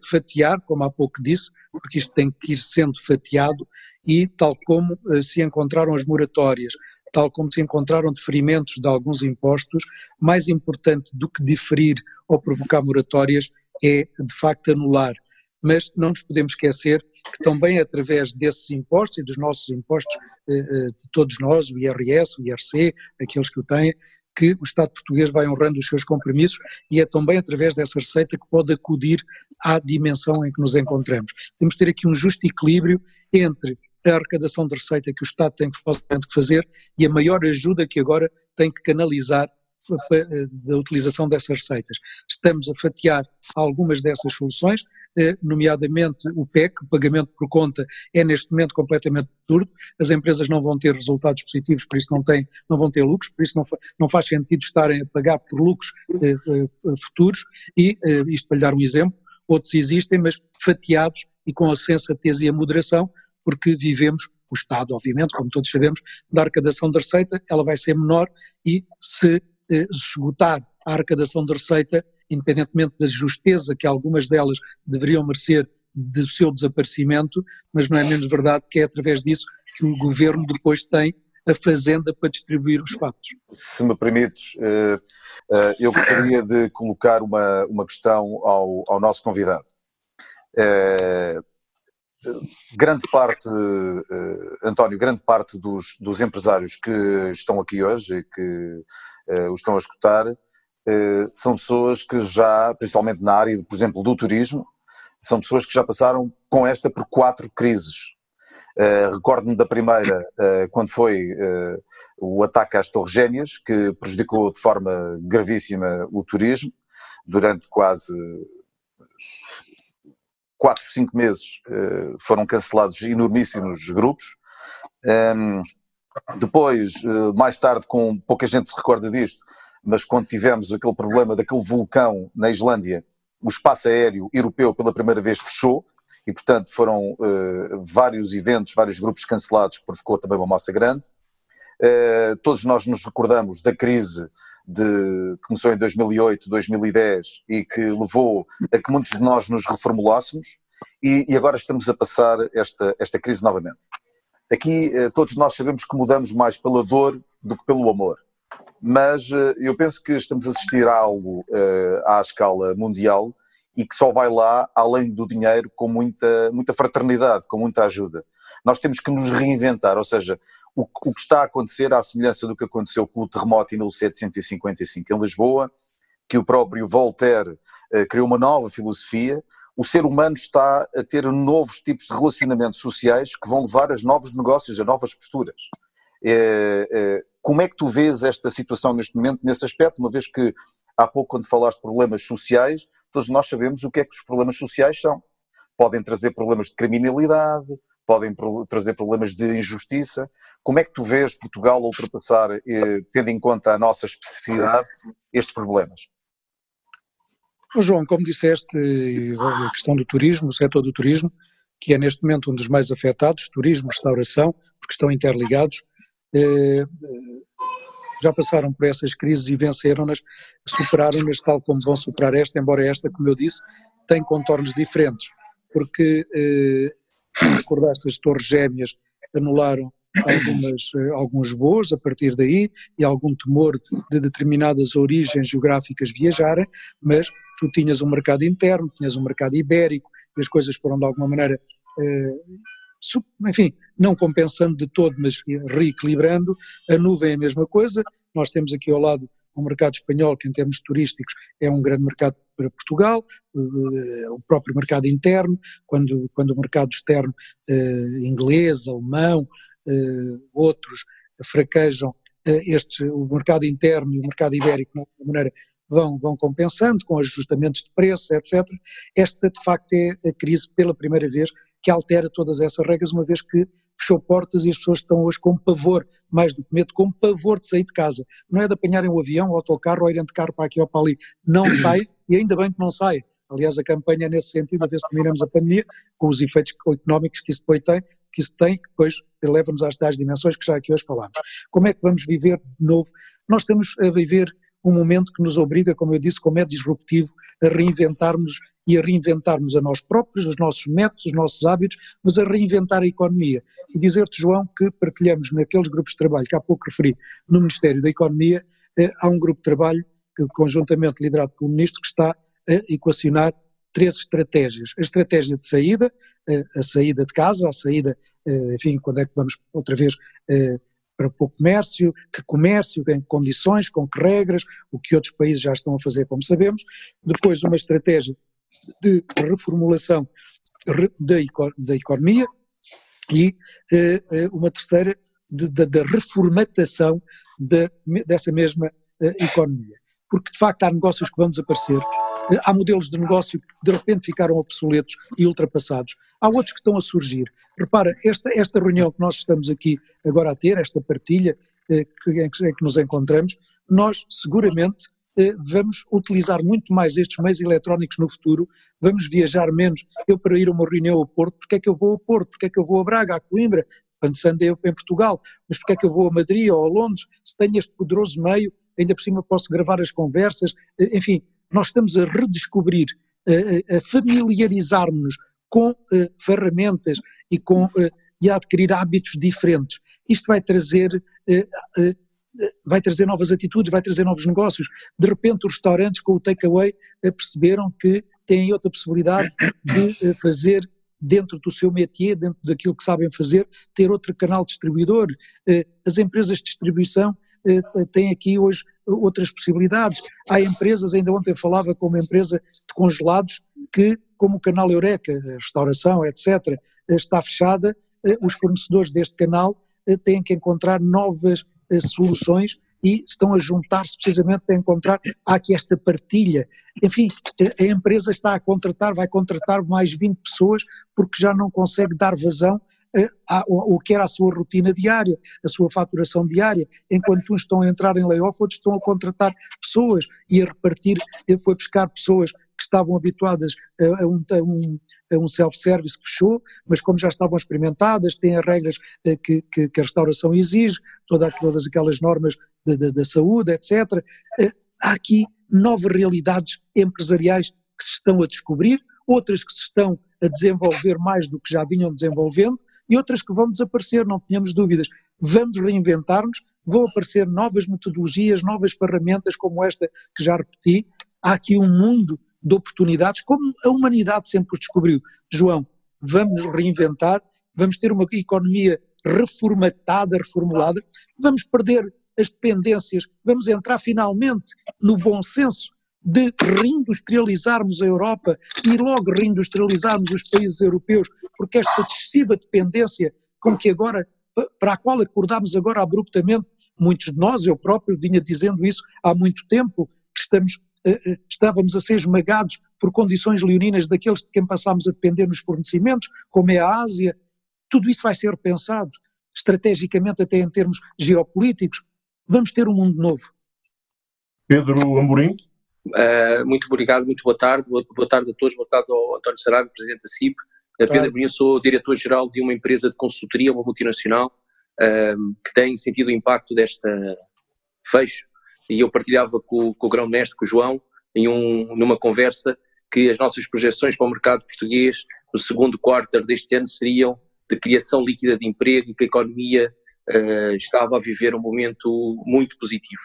fatiar, como há pouco disse, porque isto tem que ir sendo fatiado e tal como eh, se encontraram as moratórias, tal como se encontraram deferimentos de alguns impostos, mais importante do que diferir ou provocar moratórias é de facto anular. Mas não nos podemos esquecer que também através desses impostos e dos nossos impostos, eh, de todos nós, o IRS, o IRC, aqueles que o têm, que o Estado português vai honrando os seus compromissos e é também através dessa receita que pode acudir à dimensão em que nos encontramos. Temos de ter aqui um justo equilíbrio entre a arrecadação de receita que o Estado tem que fazer e a maior ajuda que agora tem que canalizar da utilização dessas receitas. Estamos a fatiar algumas dessas soluções, eh, nomeadamente o PEC, o pagamento por conta, é neste momento completamente absurdo, as empresas não vão ter resultados positivos, por isso não, têm, não vão ter lucros, por isso não, não faz sentido estarem a pagar por lucros eh, eh, futuros e, isto para lhe dar um exemplo, outros existem, mas fatiados e com a sensatez e a moderação, porque vivemos o Estado, obviamente, como todos sabemos, da arrecadação da receita, ela vai ser menor e se esgotar a arrecadação de receita, independentemente da justeza que algumas delas deveriam merecer do seu desaparecimento, mas não é menos verdade que é através disso que o governo depois tem a fazenda para distribuir os fatos. Se me permites, eh, eh, eu gostaria de colocar uma, uma questão ao, ao nosso convidado. Eh, grande parte, António, grande parte dos, dos empresários que estão aqui hoje e que uh, o estão a escutar, uh, são pessoas que já, principalmente na área, por exemplo, do turismo, são pessoas que já passaram com esta por quatro crises. Uh, Recordo-me da primeira, uh, quando foi uh, o ataque às Torres Gêmeas, que prejudicou de forma gravíssima o turismo, durante quase quatro, cinco meses foram cancelados enormíssimos grupos. Ehm, depois, eh, mais tarde, com pouca gente se recorda disto, mas quando tivemos aquele problema daquele vulcão na Islândia, o espaço aéreo europeu pela primeira vez fechou e, portanto, foram uh, vários eventos, vários grupos cancelados, que provocou também uma massa grande. Todos nós nos recordamos da crise de, começou em 2008, 2010 e que levou a que muitos de nós nos reformulássemos e, e agora estamos a passar esta, esta crise novamente. Aqui eh, todos nós sabemos que mudamos mais pela dor do que pelo amor, mas eh, eu penso que estamos a assistir a algo eh, à escala mundial e que só vai lá, além do dinheiro, com muita, muita fraternidade, com muita ajuda. Nós temos que nos reinventar, ou seja, o, o que está a acontecer, à semelhança do que aconteceu com o terremoto em 1755 em Lisboa, que o próprio Voltaire eh, criou uma nova filosofia, o ser humano está a ter novos tipos de relacionamentos sociais que vão levar a novos negócios, a novas posturas. É, é, como é que tu vês esta situação neste momento, nesse aspecto, uma vez que há pouco, quando falaste de problemas sociais, todos nós sabemos o que é que os problemas sociais são. Podem trazer problemas de criminalidade, podem trazer problemas de injustiça. Como é que tu vês Portugal ultrapassar, eh, tendo em conta a nossa especificidade, estes problemas? João, como disseste, a questão do turismo, o setor do turismo, que é neste momento um dos mais afetados, turismo, restauração, porque estão interligados, eh, já passaram por essas crises e venceram-nas, superaram-nas tal como vão superar esta, embora esta, como eu disse, tem contornos diferentes, porque, eh, recordaste, as torres gêmeas anularam algumas, eh, alguns voos a partir daí e algum temor de determinadas origens geográficas viajarem, mas tu tinhas um mercado interno, tinhas um mercado ibérico e as coisas foram de alguma maneira eh, enfim, não compensando de todo, mas reequilibrando. A nuvem é a mesma coisa. Nós temos aqui ao lado o mercado espanhol, que em termos turísticos é um grande mercado para Portugal, eh, o próprio mercado interno, quando, quando o mercado externo eh, inglês, alemão, eh, outros fraquejam, este, o mercado interno e o mercado ibérico, de alguma maneira, vão, vão compensando com ajustamentos de preço, etc. Esta, de facto, é a crise pela primeira vez que altera todas essas regras, uma vez que fechou portas e as pessoas estão hoje com pavor, mais do que medo, com pavor de sair de casa. Não é de apanharem o avião, o autocarro ou irem de carro para aqui ou para ali. Não sai, e ainda bem que não sai. Aliás, a campanha é nesse sentido, a ver se terminamos a pandemia, com os efeitos económicos que isso depois tem, que isso tem, que depois leva-nos às tais dimensões que já aqui hoje falámos. Como é que vamos viver de novo? Nós estamos a viver um momento que nos obriga, como eu disse, como é disruptivo, a reinventarmos e a reinventarmos a nós próprios, os nossos métodos, os nossos hábitos, mas a reinventar a economia. E dizer-te, João, que partilhamos naqueles grupos de trabalho que há pouco referi no Ministério da Economia, eh, há um grupo de trabalho que, conjuntamente liderado pelo Ministro que está a equacionar três estratégias. A estratégia de saída, eh, a saída de casa, a saída, eh, enfim, quando é que vamos outra vez para o comércio, que comércio, em que condições, com que regras, o que outros países já estão a fazer, como sabemos. Depois, uma estratégia de reformulação da, da economia e eh, eh, uma terceira da reformatação de, dessa mesma eh, economia. Porque, de facto, há negócios que vão desaparecer, há modelos de negócio que de repente ficaram obsoletos e ultrapassados, há outros que estão a surgir. Repara, esta, esta reunião que nós estamos aqui agora a ter, esta partilha em, que, nos encontramos, nós seguramente vamos utilizar muito mais estes meios eletrónicos no futuro, vamos viajar menos. Eu para ir a uma reunião ao Porto, porque é que eu vou ao Porto, porque é que eu vou a Braga, a Coimbra, pensando eu em Portugal, mas porque é que eu vou a Madrid ou a Londres, se tenho este poderoso meio, ainda por cima posso gravar as conversas, eh, enfim, nós estamos a redescobrir, a, a familiarizar-nos com ferramentas e, com, e a adquirir hábitos diferentes. Isto vai trazer, vai trazer novas atitudes, vai trazer novos negócios. De repente, os restaurantes com o takeaway perceberam que têm outra possibilidade de fazer dentro do seu métier, dentro daquilo que sabem fazer, ter outro canal distribuidor. As empresas de distribuição têm aqui hoje outras possibilidades. Há empresas, ainda ontem falava com uma empresa de congelados que, como o canal Eureka, restauração, etc., está fechada, eh, os fornecedores deste canal eh, têm que encontrar novas eh, soluções e estão a juntar-se precisamente para encontrar, há aqui esta partilha. Enfim, a empresa está a contratar, vai contratar mais 20 pessoas porque já não consegue dar vazão o que era a sua rotina diária, a sua faturação diária, enquanto uns estão a entrar em layoff, outros estão a contratar pessoas e a repartir, foi buscar pessoas que estavam habituadas a, um, a um, um self-service que fechou, mas como já estavam experimentadas, têm as regras eh, que, que, que a restauração exige, todas, todas aquelas normas da saúde, etc. Eh, há aqui novas realidades empresariais que se estão a descobrir, outras que se estão a desenvolver mais do que já vinham desenvolvendo, e outras que vão desaparecer, não tenhamos dúvidas. Vamos reinventar-nos, vão aparecer novas metodologias, novas ferramentas como esta que já repeti. Há aqui um mundo de oportunidades, como a humanidade sempre descobriu. João, vamos reinventar, vamos ter uma economia reformatada, reformulada, vamos perder as dependências, vamos entrar finalmente no bom senso de reindustrializarmos a Europa e logo reindustrializarmos os países europeus, porque esta excessiva dependência com que agora, para a qual acordámos agora abruptamente, muitos de nós, eu próprio vinha dizendo isso há muito tempo, que estamos, estávamos a ser esmagados por condições leoninas daqueles de quem passámos a depender nos fornecimentos, como é a Ásia, tudo isso vai ser pensado, estrategicamente até em termos geopolíticos, vamos ter um mundo novo. Pedro Amorim? Uh, muito obrigado, muito boa tarde. Boa, boa, tarde a todos, boa tarde ao António Sarabia, Presidente da CIP. Uh, Pedro Amorim, sou diretor-geral de uma empresa de consultoria, uma multinacional, uh, que tem sentido o impacto desta fecho. E eu partilhava com, com o grão-mestre, com o João, em um, numa conversa, que as nossas projeções para o mercado português no segundo quarto deste ano seriam de criação líquida de emprego e que a economia estava a viver um momento muito positivo.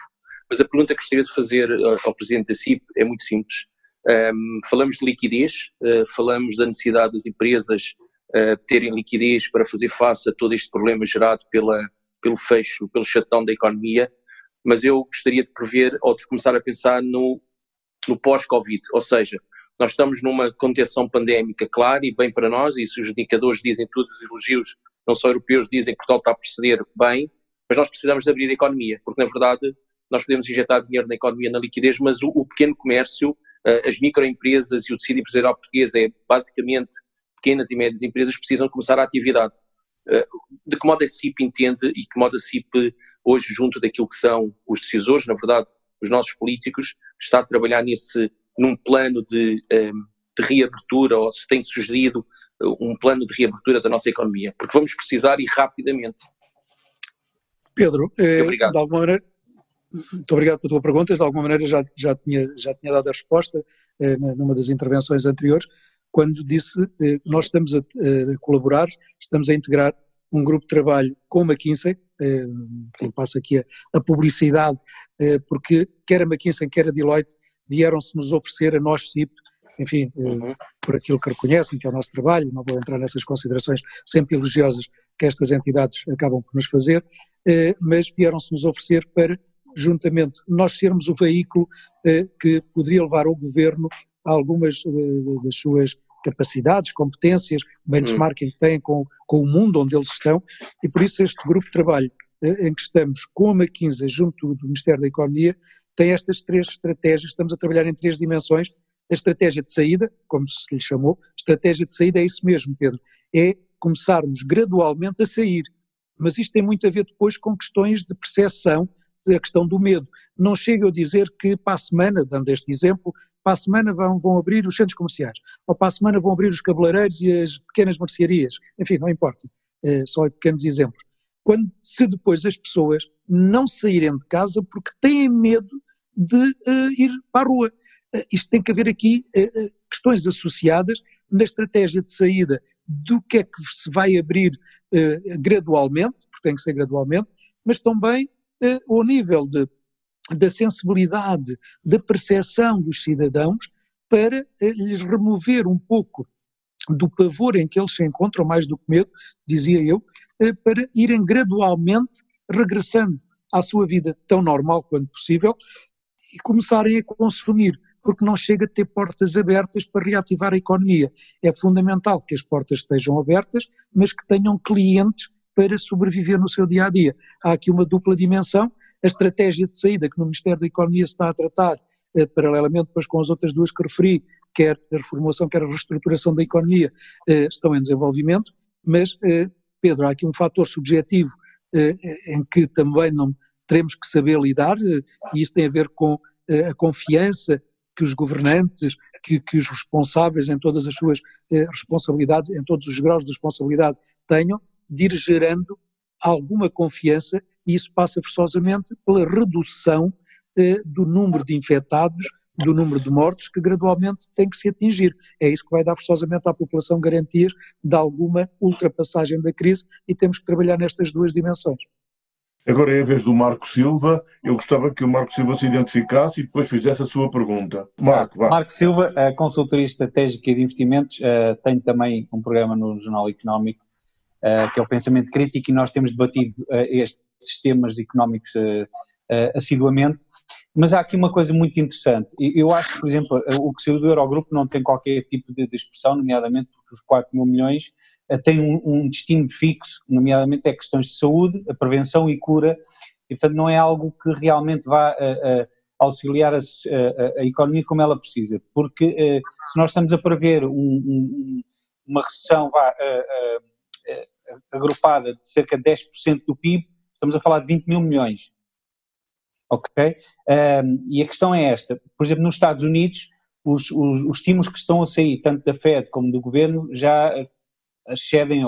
Mas a pergunta que gostaria de fazer eh, ao Presidente da CIP é muito simples. Um, falamos de liquidez, uh, falamos da necessidade das empresas uh, terem liquidez para fazer face a todo este problema gerado pela, pelo fecho, pelo shutdown da economia, mas eu gostaria de prever ou de começar a pensar no, no pós-Covid, ou seja, nós estamos numa contenção pandémica clara e bem para nós, e se os indicadores dizem tudo, os elogios, não só europeus, dizem que Portugal está a proceder bem, mas nós precisamos de abrir a economia, porque na verdade nós podemos injetar dinheiro na economia, na liquidez, mas o, o pequeno comércio, uh, as microempresas e o tecido empresarial português é basicamente pequenas e médias empresas precisam começar a atividade. Uh, de que modo a CIP entende e que modo a CIP hoje, junto daquilo que são os decisores, na verdade, os nossos políticos, está a trabalhar nesse, num plano de, um, eh, de reabertura ou se tem sugerido um plano de reabertura da nossa economia, porque vamos precisar e rapidamente. Pedro, eh, de alguma maneira, muito obrigado pela tua pergunta. De alguma maneira já, já, tinha, já tinha dado a resposta eh, numa das intervenções anteriores, quando disse eh, que nós estamos a, a, colaborar, estamos a integrar um grupo de trabalho com a McKinsey, eh, passa aqui a, a publicidade, eh, porque quer a McKinsey, quer a Deloitte vieram-se nos oferecer a nós, CIP, enfim, eh, uhum. por aquilo que reconhecem, que é o nosso trabalho, não vou entrar nessas considerações sempre elogiosas que estas entidades acabam por nos fazer, eh, mas vieram-se nos oferecer para juntamente nós sermos o veículo que poderia levar o governo a algumas das suas capacidades, competências, benchmarking que têm com, com o mundo onde eles estão, e por isso este grupo de trabalho eh, em que estamos com a McKinsey junto do Ministério da Economia tem estas três estratégias, estamos a trabalhar em três dimensões, a estratégia de saída, como se lhe chamou, estratégia de saída é isso mesmo, Pedro, é começarmos gradualmente a sair, mas isto tem muito a ver depois com questões de percepção a questão do medo. Não chega a dizer que para a semana, dando este exemplo, para a semana vão, vão abrir os centros comerciais, ou para a semana vão abrir os cabeleireiros e as pequenas mercearias, enfim, não importa, é, só pequenos exemplos. Quando, se depois as pessoas não saírem de casa porque têm medo de uh, ir para a rua. Uh, isto tem que haver aqui uh, questões associadas na estratégia de saída do que é que se vai abrir gradualmente, porque tem que ser gradualmente, mas também ao nível de, da sensibilidade, da percepção dos cidadãos, para eh, lhes remover um pouco do pavor em que eles se encontram, mais do que medo, dizia eu, eh, para irem gradualmente regressando à sua vida tão normal quanto possível e começarem a consumir, porque não chega a ter portas abertas para reativar a economia. É fundamental que as portas estejam abertas, mas que tenham clientes para sobreviver no seu dia a dia. Há aqui uma dupla dimensão, a estratégia de saída que no Ministério da Economia se está a tratar, eh, paralelamente depois com as outras duas que referi, quer a reformulação, quer a reestruturação da economia, eh, estão em desenvolvimento, mas, eh, Pedro, há aqui um fator subjetivo em que também não teremos que saber lidar, e isso tem a ver com a confiança que os governantes, que, que, os responsáveis em todas as suas responsabilidades, em todos os graus de responsabilidade tenham, de ir gerando alguma confiança e isso passa forçosamente pela redução eh, do número de infectados, do número de mortos, que gradualmente tem que se atingir. É isso que vai dar forçosamente à população garantias de alguma ultrapassagem da crise e temos que trabalhar nestas duas dimensões. Agora é a vez do Marco Silva. Eu gostava que o Marco Silva se identificasse e depois fizesse a sua pergunta. Marco, vá. Marco Silva, consultoria estratégica e de investimentos, uh, tenho também um programa no Jornal Económico, uh, que é o Pensamento Crítico, e nós temos debatido uh, estes temas económicos assiduamente. Mas há aqui uma coisa muito interessante. Eu acho que, por exemplo, o que saiu do Eurogrupo não tem qualquer tipo de, expressão, nomeadamente porque os 4 mil milhões eh, tem um, destino fixo, nomeadamente é questões de saúde, a prevenção e cura, e portanto não é algo que realmente vá auxiliar a, a, a, economia como ela precisa, porque se nós estamos a prever um, um, uma recessão vá, agrupada de cerca de 10% do PIB, estamos a falar de 20 mil milhões. Ok? Um, e a questão é esta, por exemplo, nos Estados Unidos, os, os, os estímulos que estão a sair, tanto da Fed como do governo, já excedem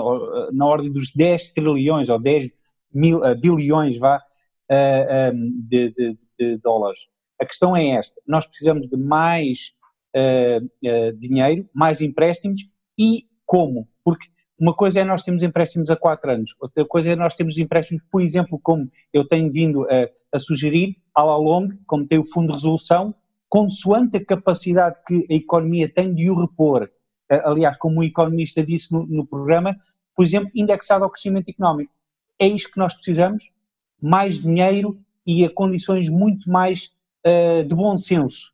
na ordem dos 10 trilhões ou 10 mil, uh, bilhões vá, uh, um, de, de, de, dólares. A questão é esta: nós precisamos de mais uh, dinheiro, mais empréstimos e como? Porque uma coisa é nós temos empréstimos a 4 anos, outra coisa é nós temos empréstimos, por exemplo, como eu tenho vindo a, a sugerir, à la longue, como tem o Fundo de Resolução, consoante a capacidade que a economia tem de o repor aliás, como o economista disse no, no programa, por exemplo, indexado ao crescimento económico. É isto que nós precisamos, mais dinheiro e a condições muito mais uh, de bom senso.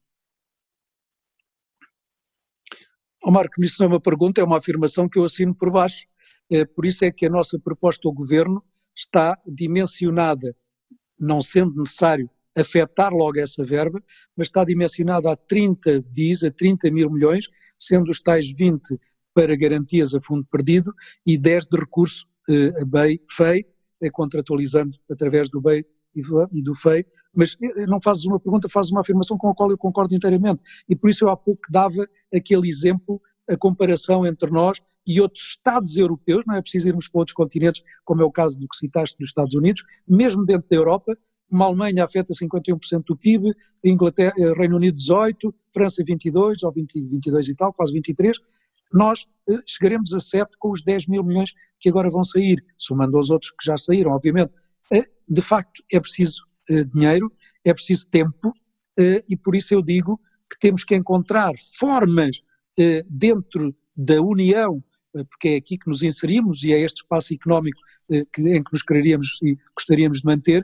Oh, Marco, isso não é uma pergunta, é uma afirmação que eu assino por baixo. É, por isso é que a nossa proposta ao Governo está dimensionada, não sendo necessário afetar logo essa verba, mas está dimensionada a 30 bis, a 30 mil milhões, sendo os tais 20 para garantias a fundo perdido e 10 de recurso eh, a BEI, FEI, eh, contratualizando através do BEI e do FEI, mas eh, não fazes uma pergunta, fazes uma afirmação com a qual eu concordo inteiramente, e por isso eu há pouco dava aquele exemplo, a comparação entre nós e outros Estados europeus, não é preciso irmos para outros continentes, como é o caso do que citaste dos Estados Unidos, mesmo dentro da Europa, uma Alemanha afeta 51% do PIB, Inglaterra, eh, Reino Unido 18, França 22 ou 20, 22 e tal, quase 23. Nós eh, chegaremos a 7 com os 10 mil milhões que agora vão sair, somando aos outros que já saíram, obviamente. Eh, de facto, é preciso eh, dinheiro, é preciso tempo, eh, e por isso eu digo que temos que encontrar formas eh, dentro da União porque é aqui que nos inserimos e é este espaço económico em que nos quereríamos e gostaríamos de manter,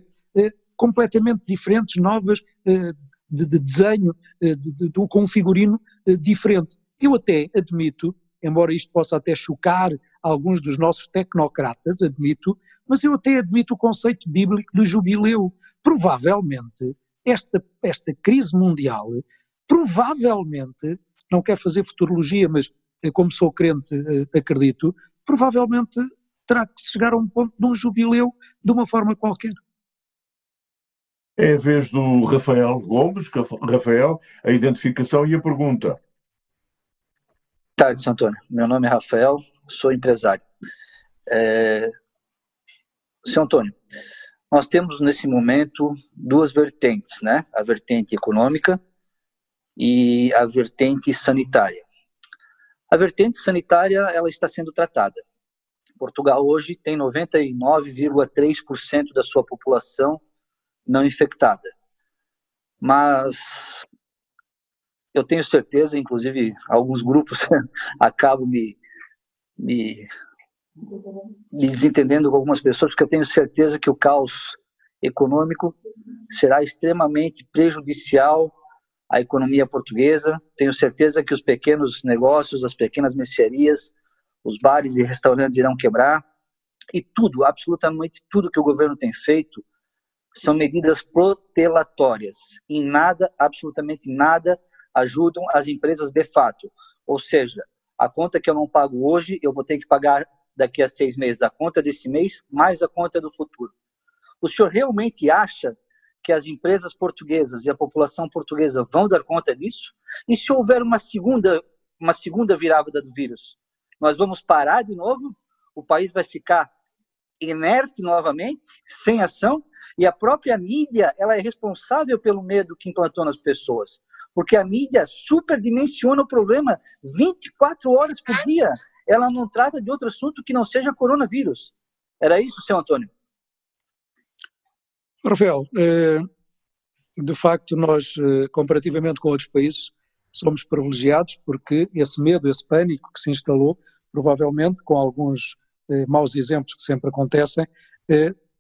completamente diferentes, novas, eh, de, de desenho, eh, de, de, com um figurino eh, diferente. Eu até admito, embora isto possa até chocar alguns dos nossos tecnocratas, admito, mas eu até admito o conceito bíblico do jubileu. Provavelmente, esta, esta crise mundial, provavelmente, não quero fazer futurologia, mas como sou crente, acredito, provavelmente terá que chegar a um ponto de um jubileu de uma forma qualquer. É a vez do Rafael Gomes. Rafael, a identificação e a pergunta. Boa tarde, Antônio. Meu nome é Rafael, sou empresário. É... Seu Antônio, nós temos nesse momento duas vertentes, né? A vertente econômica e a vertente sanitária. A vertente sanitária ela está sendo tratada. Portugal hoje tem 99,3% da sua população não infectada. Mas eu tenho certeza, inclusive alguns grupos acabam me, me, me desentendendo com algumas pessoas, porque eu tenho certeza que o caos econômico será extremamente prejudicial à economia portuguesa. Tenho certeza que os pequenos negócios, as pequenas mercearias, os bares e restaurantes irão quebrar. E tudo, absolutamente tudo que o governo tem feito são medidas protelatórias. Em nada, absolutamente nada, ajudam as empresas de fato. Ou seja, a conta que eu não pago hoje, eu vou ter que pagar daqui a seis meses a conta desse mês, mais a conta do futuro. O senhor realmente acha que as empresas portuguesas e a população portuguesa vão dar conta disso? E se houver uma segunda, uma segunda virada do vírus, nós vamos parar de novo? O país vai ficar inerte novamente, sem ação, e a própria mídia ela é responsável pelo medo que implantou nas pessoas. Porque a mídia superdimensiona o problema 24 horas por dia. Ela não trata de outro assunto que não seja coronavírus. Era isso, seu Antônio? Rafael, eh, de facto, nós, eh, comparativamente com outros países, somos privilegiados porque esse medo, esse pânico que se instalou, provavelmente com alguns eh, maus exemplos que sempre acontecem,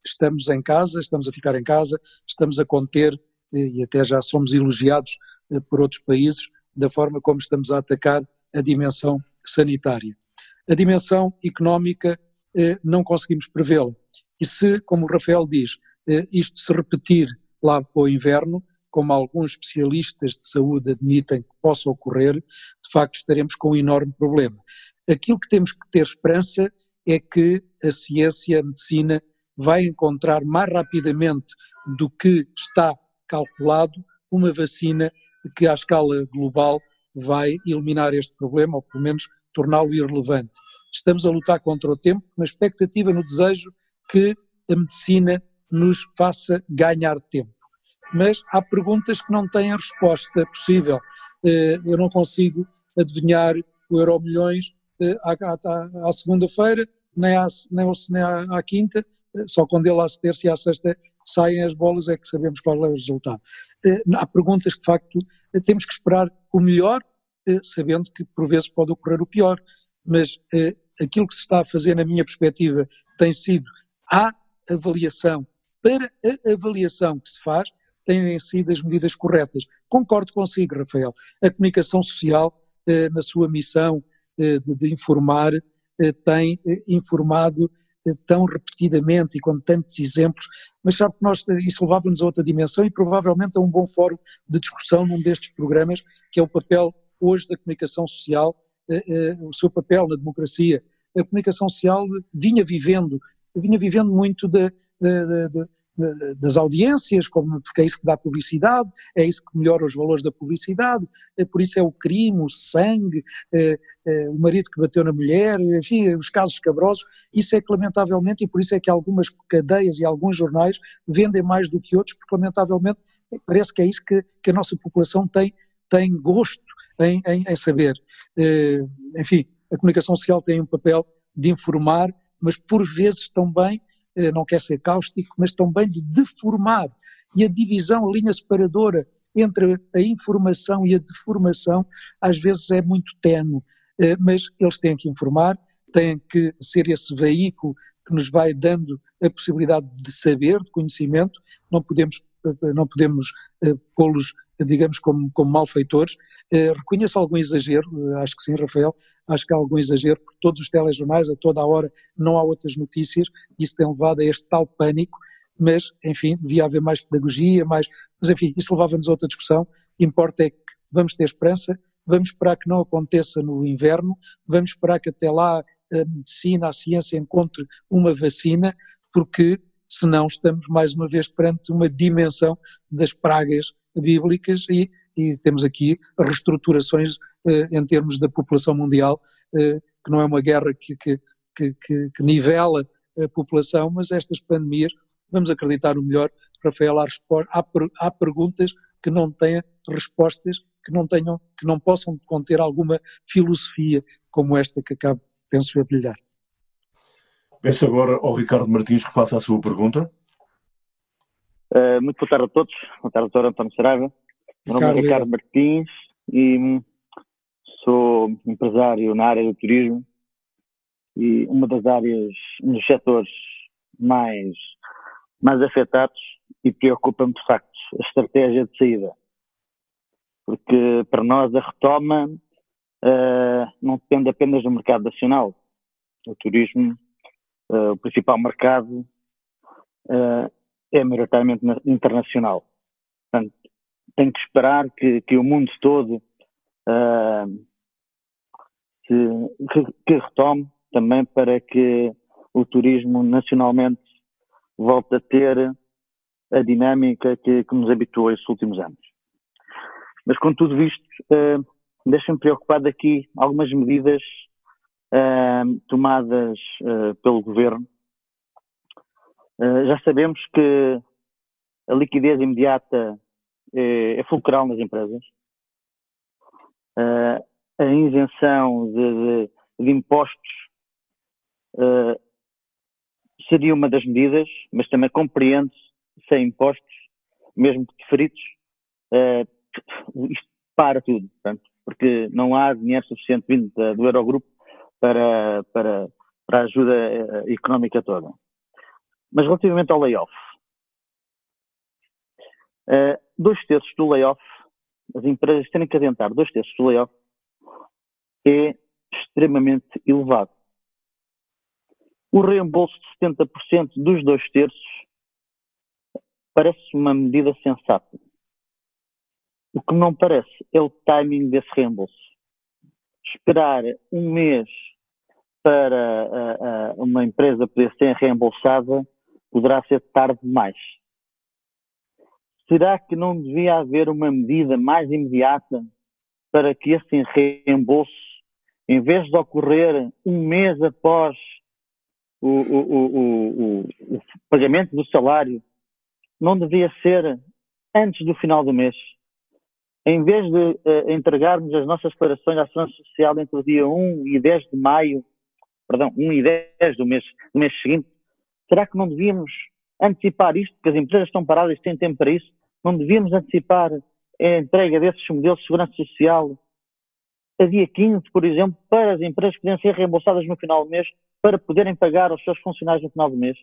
estamos em casa, estamos a ficar em casa, estamos a conter e até já somos elogiados por outros países da forma como estamos a atacar a dimensão sanitária. A dimensão económica não conseguimos prevê-la. E se, como o Rafael diz, eh, isto se repetir lá para o inverno, como alguns especialistas de saúde admitem que possa ocorrer, de facto estaremos com um enorme problema. Aquilo que temos que ter esperança é que a ciência, a medicina, vai encontrar mais rapidamente do que está calculado uma vacina que à escala global vai eliminar este problema, ou pelo menos torná-lo irrelevante. Estamos a lutar contra o tempo, na expectativa, no desejo que a medicina nos faça ganhar tempo. Mas há perguntas que não têm resposta possível. Eh, eu não consigo adivinhar o euro milhões eh, à, segunda-feira, nem, à, nem, nem à, quinta, eh, só quando ele à terça e à sexta saem as bolas é que sabemos qual é o resultado. Há perguntas que de facto temos que esperar o melhor, sabendo que por vezes pode ocorrer o pior, mas aquilo que se está a fazer na minha perspectiva tem sido há avaliação para a avaliação que se faz, têm sido as medidas corretas. Concordo consigo, Rafael. A comunicação social, eh, na sua missão eh, de, informar, eh, tem eh, informado eh, tão repetidamente e com tantos exemplos, mas sabe que nós, eh, isso levava-nos a outra dimensão e provavelmente a um bom fórum de discussão num destes programas, que é o papel hoje da comunicação social, o seu papel na democracia. A comunicação social vinha vivendo, vinha vivendo muito de, de, de, das audiências, como, porque é isso que dá publicidade, é isso que melhora os valores da publicidade, é, por isso é o crime, o sangue, o marido que bateu na mulher, enfim, os casos escabrosos, isso é que lamentavelmente, e por isso é que algumas cadeias e alguns jornais vendem mais do que outros, porque lamentavelmente parece que é isso que, que a nossa população tem, tem gosto em, em, em saber. É, enfim, a comunicação social tem um papel de informar, mas por vezes também eh, não quer ser cáustico, mas também de deformar. E a divisão, a linha separadora entre a informação e a deformação, às vezes é muito tenue, eh, mas eles têm que informar, têm que ser esse veículo que nos vai dando a possibilidade de saber, de conhecimento, não podemos, eh, não podemos pô-los, digamos, como, como malfeitores. Reconheço algum exagero, acho que sim, Rafael, acho que há algum exagero, porque todos os telejornais, a toda a hora, não há outras notícias, isso tem levado a este tal pânico, mas, enfim, devia haver mais pedagogia, mais. Mas, enfim, isso levava-nos a outra discussão. Importa é que vamos ter esperança, vamos esperar que não aconteça no inverno, vamos esperar que até lá a medicina, a ciência encontre uma vacina, porque senão estamos mais uma vez perante uma dimensão das pragas bíblicas e, e temos aqui reestruturações eh, em termos da população mundial, eh, que não é uma guerra que, que, que, que, nivela a população, mas estas pandemias, vamos acreditar o melhor, Rafael, há, há, perguntas que não têm respostas, que não tenham, que não possam conter alguma filosofia como esta que acabo, penso de lhe dar. Peço agora ao Ricardo Martins que faça a sua pergunta. Uh, muito boa tarde a todos. Boa tarde, doutor António Saraiva. Meu nome é Ricardo Martins e hum, sou empresário na área do turismo e uma das áreas, um dos setores mais, mais afetados e preocupa-me de facto a estratégia de saída. Porque para nós a retoma uh, não depende apenas do mercado nacional. O turismo, uh, o principal mercado, é maioritariamente internacional. Portanto, tem que esperar que, que o mundo todo uh, que, que, retome também para que o turismo nacionalmente volte a ter a dinâmica que, que nos habituou estes últimos anos. Mas com tudo isto, uh, deixa-me preocupado aqui algumas medidas uh, tomadas uh, pelo governo. Uh, já sabemos que a liquidez imediata é, é fulcral nas empresas. Uh, a isenção de, de, de impostos seria uma das medidas, mas também compreende-se sem impostos, mesmo que deferidos, uh, isto para tudo, portanto, porque não há dinheiro suficiente vindo do Eurogrupo para, para, para a ajuda económica toda. Mas relativamente ao layoff, uh, dois terços do layoff, as empresas terem que adiantar dois terços do layoff, é extremamente elevado. O reembolso de 70% dos dois terços parece uma medida sensata. O que não parece é o timing desse reembolso. Esperar um mês para uh, uh, uma empresa poder ser reembolsada poderá ser tarde demais. Será que não devia haver uma medida mais imediata para que esse reembolso, em vez de ocorrer um mês após o, o, o, o pagamento do salário, não devia ser antes do final do mês? Em vez de uh, entregarmos as nossas declarações à Segurança Social entre o dia 1 e 10 de maio, perdão, 1 e 10 do mês, do mês seguinte, será que não devíamos antecipar isto, porque as empresas estão paradas e têm tempo para isso, não devíamos antecipar a entrega desses modelos de segurança social a dia 15, por exemplo, para as empresas poderem ser reembolsadas no final do mês, para poderem pagar aos seus funcionários no final do mês.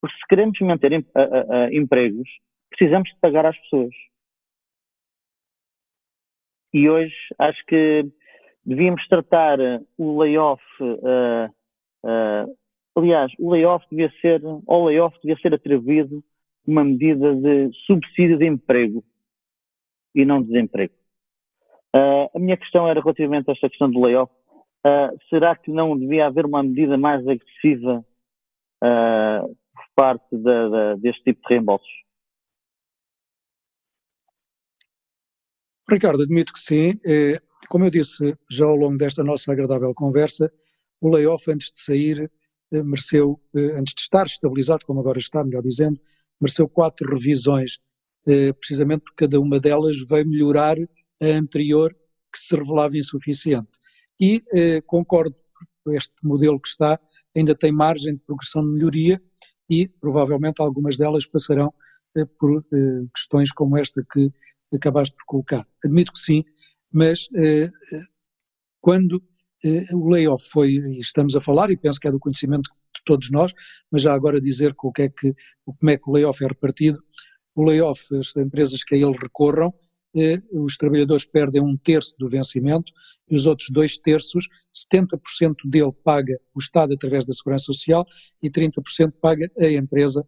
Porque se queremos manter em, a, a, empregos, precisamos de pagar às pessoas. E hoje acho que devíamos tratar o layoff uh, uh, Aliás, o layoff devia ser, ao layoff devia ser atribuído uma medida de subsídio de emprego e não de desemprego. Uh, a minha questão era relativamente a esta questão do layoff. Uh, será que não devia haver uma medida mais agressiva uh, por parte da, da, deste tipo de reembolsos? Ricardo, admito que sim. Eh, como eu disse já ao longo desta nossa agradável conversa, o layoff antes de sair mereceu, eh, antes de estar estabilizado, como agora está, melhor dizendo, mereceu quatro revisões, eh, precisamente porque cada uma delas veio melhorar a anterior que se revelava insuficiente. E concordo, este modelo que está ainda tem margem de progressão de melhoria e provavelmente algumas delas passarão por questões como esta que acabaste por colocar. Admito que sim, mas quando eh, o layoff foi, estamos a falar, e penso que é do conhecimento de todos nós, mas já agora dizer o que é que, como é que o layoff é repartido. O layoff, as empresas que a ele recorram, eh, os trabalhadores perdem um terço do vencimento e os outros dois terços, 70% dele paga o Estado através da Segurança Social e 30% paga a empresa,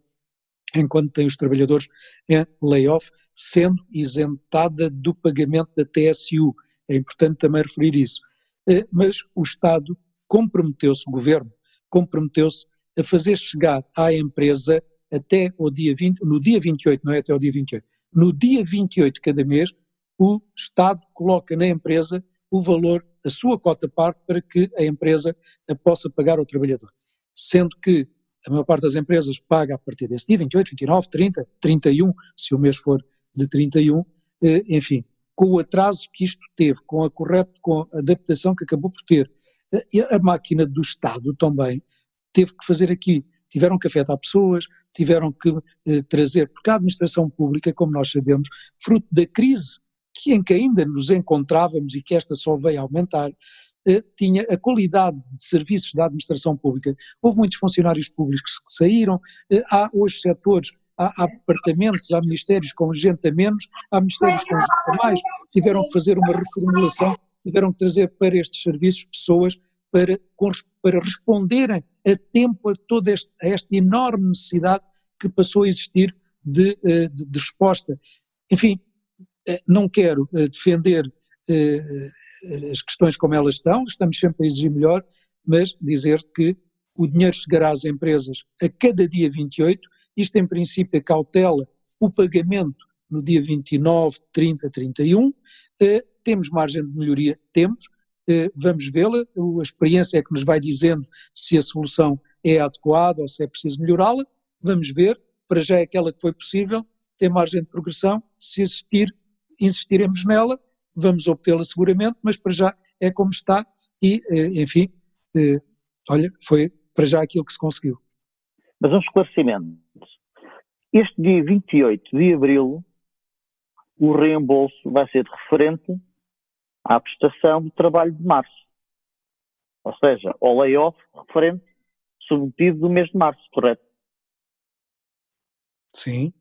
enquanto tem os trabalhadores em layoff, sendo isentada do pagamento da TSU. É importante também referir isso. Eh, mas o Estado comprometeu-se, o Governo comprometeu-se a fazer chegar à empresa até o dia 20, no dia 28, não é até o dia 28, no dia 28 de cada mês, o Estado coloca na empresa o valor, a sua cota parte, para que a empresa a possa pagar ao trabalhador. Sendo que a maior parte das empresas paga a partir desse dia, 28, 29, 30, 31, se o mês for de 31, eh, enfim, com o atraso que isto teve, com a correta, com a adaptação que acabou por ter, a, máquina do Estado também teve que fazer aqui, tiveram que afetar pessoas, tiveram que eh, trazer, porque a administração pública, como nós sabemos, fruto da crise que, em que ainda nos encontrávamos e que esta só veio aumentar, eh, tinha a qualidade de serviços da administração pública. Houve muitos funcionários públicos que saíram, eh, há hoje setores há, há departamentos, há ministérios com gente a menos, há ministérios com gente a mais, tiveram que fazer uma reformulação, tiveram que trazer para estes serviços pessoas para, para responderem a tempo a toda este, a esta enorme necessidade que passou a existir de, eh, de, de resposta. Enfim, eh, não quero eh, defender as questões como elas estão, estamos sempre a exigir melhor, mas dizer que o dinheiro chegará às empresas a cada dia 28 isto, em princípio, cautela o pagamento no dia 29, 30, 31. Eh, temos margem de melhoria? Temos. Eh, vamos vê-la. A experiência é que nos vai dizendo se a solução é adequada ou se é preciso melhorá-la. Vamos ver. Para já é aquela que foi possível, tem margem de progressão. Se existir, insistiremos nela. Vamos obtê-la seguramente, mas para já é como está e, eh, enfim, eh, olha, foi para já aquilo que se conseguiu. Mas um esclarecimento. Este dia 28 de abril, o reembolso vai ser referente à prestação do trabalho de março. Ou seja, ao layoff referente submetido do mês de março, correto? Sim.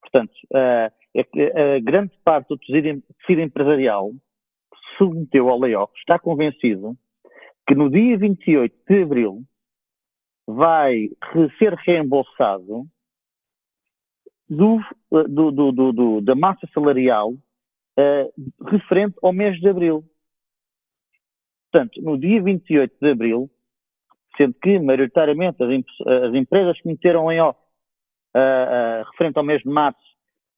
Portanto, a, a, a grande parte do tecido, empresarial que submeteu ao layoff está convencido que no dia 28 de abril vai ser reembolsado do, do, do, do da massa salarial uh, referente ao mês de abril. Portanto, no dia 28 de abril, sendo que, maioritariamente, as, as empresas que meteram em off uh, uh, referente ao mês de março,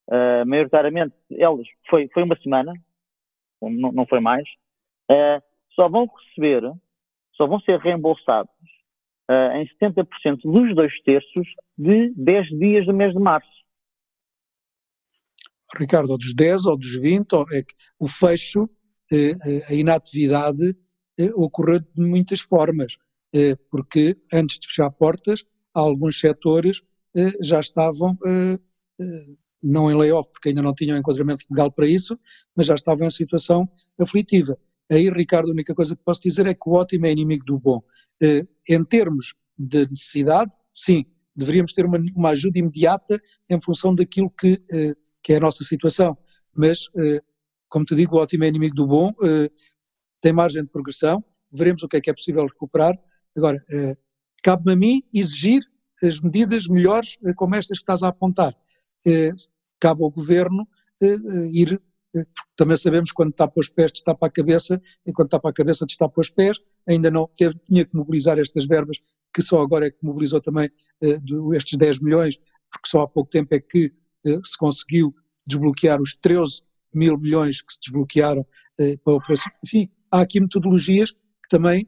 uh, maioritariamente, elas, foi, foi uma semana, não, não foi mais, só vão receber, só vão ser reembolsados em 70% dos dois terços de 10 dias do mês de março. Ricardo, ou dos 10 ou dos 20, ou é que o fecho, a inatividade ocorreu de muitas formas, porque antes de fechar portas, alguns setores eh, já estavam, eh, eh, não em layoff, porque ainda não tinham enquadramento legal para isso, mas já estavam em situação aflitiva. Aí, Ricardo, a única coisa que posso dizer é que o ótimo é inimigo do bom. Em termos de necessidade, sim, deveríamos ter uma, uma ajuda imediata em função daquilo que, que é a nossa situação. Mas, como te digo, o ótimo é inimigo do bom, tem margem de progressão, veremos o que é que é possível recuperar. Agora, cabe-me a mim exigir as medidas melhores eh, como estas que estás a apontar. Eh, cabe ao Governo eh, ir, também sabemos quando está para os pés está para a cabeça, e quando está para a cabeça está para os pés, ainda não teve, tinha que mobilizar estas verbas, que só agora é que mobilizou também estes 10 milhões, porque só há pouco tempo é que se conseguiu desbloquear os 13 mil milhões que se desbloquearam para a operação. Enfim, há aqui metodologias que também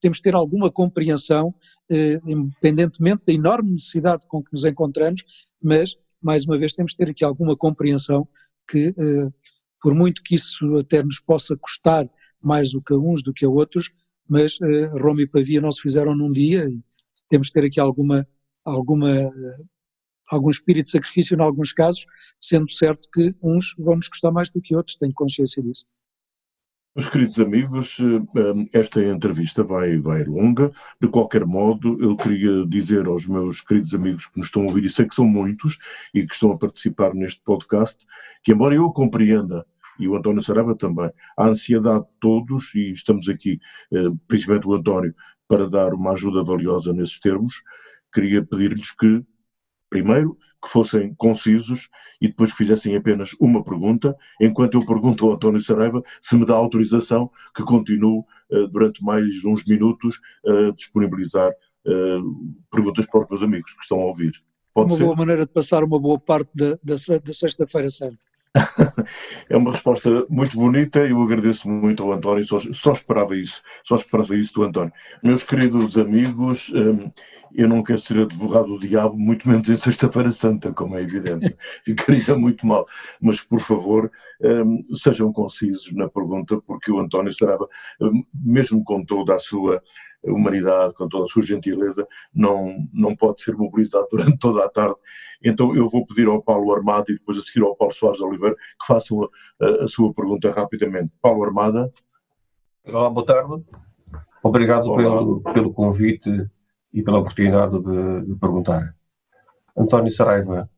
temos de ter alguma compreensão eh, independentemente da enorme necessidade com que nos encontramos, mas, mais uma vez, temos de ter aqui alguma compreensão que, eh, por muito que isso até nos possa custar mais do que a uns do que a outros, mas eh, Roma e Pavia não se fizeram num dia e temos de ter aqui alguma, alguma, algum espírito de sacrifício em alguns casos, sendo certo que uns vão nos custar mais do que outros, tenho consciência disso. Meus queridos amigos, eh, esta entrevista vai, vai longa. De qualquer modo, eu queria dizer aos meus queridos amigos que nos estão a ouvir, e sei que são muitos e que estão a participar neste podcast, que embora eu compreenda, e o António Sarava também, a ansiedade de todos, e estamos aqui, eh, principalmente o António, para dar uma ajuda valiosa nesses termos, queria pedir-lhes que, primeiro, que fossem concisos e depois que fizessem apenas uma pergunta, enquanto eu pergunto ao António Saraiva se me dá autorização que continue uh, durante mais uns minutos a uh, disponibilizar uh, perguntas para os meus amigos que estão a ouvir. Pode uma ser? boa maneira de passar uma boa parte da, da, da Sexta-feira Santa. é uma resposta muito bonita e eu agradeço muito ao António, só, só, esperava isso, só esperava isso do António. Meus queridos amigos, um, eu não quero ser advogado do diabo, muito menos em Sexta-feira Santa, como é evidente. Ficaria muito mal. Mas, por favor, um, sejam concisos na pergunta, porque o António Sarava, um, mesmo com toda a sua humanidade, com toda a sua gentileza, não, não pode ser mobilizado durante toda a tarde. Então eu vou pedir ao Paulo Armada e depois a seguir ao Paulo Soares Oliveira que façam a, a sua pergunta rapidamente. Paulo Armada. Olá, boa tarde. Obrigado pelo, pelo convite e pela oportunidade de, de perguntar. António Saraiva,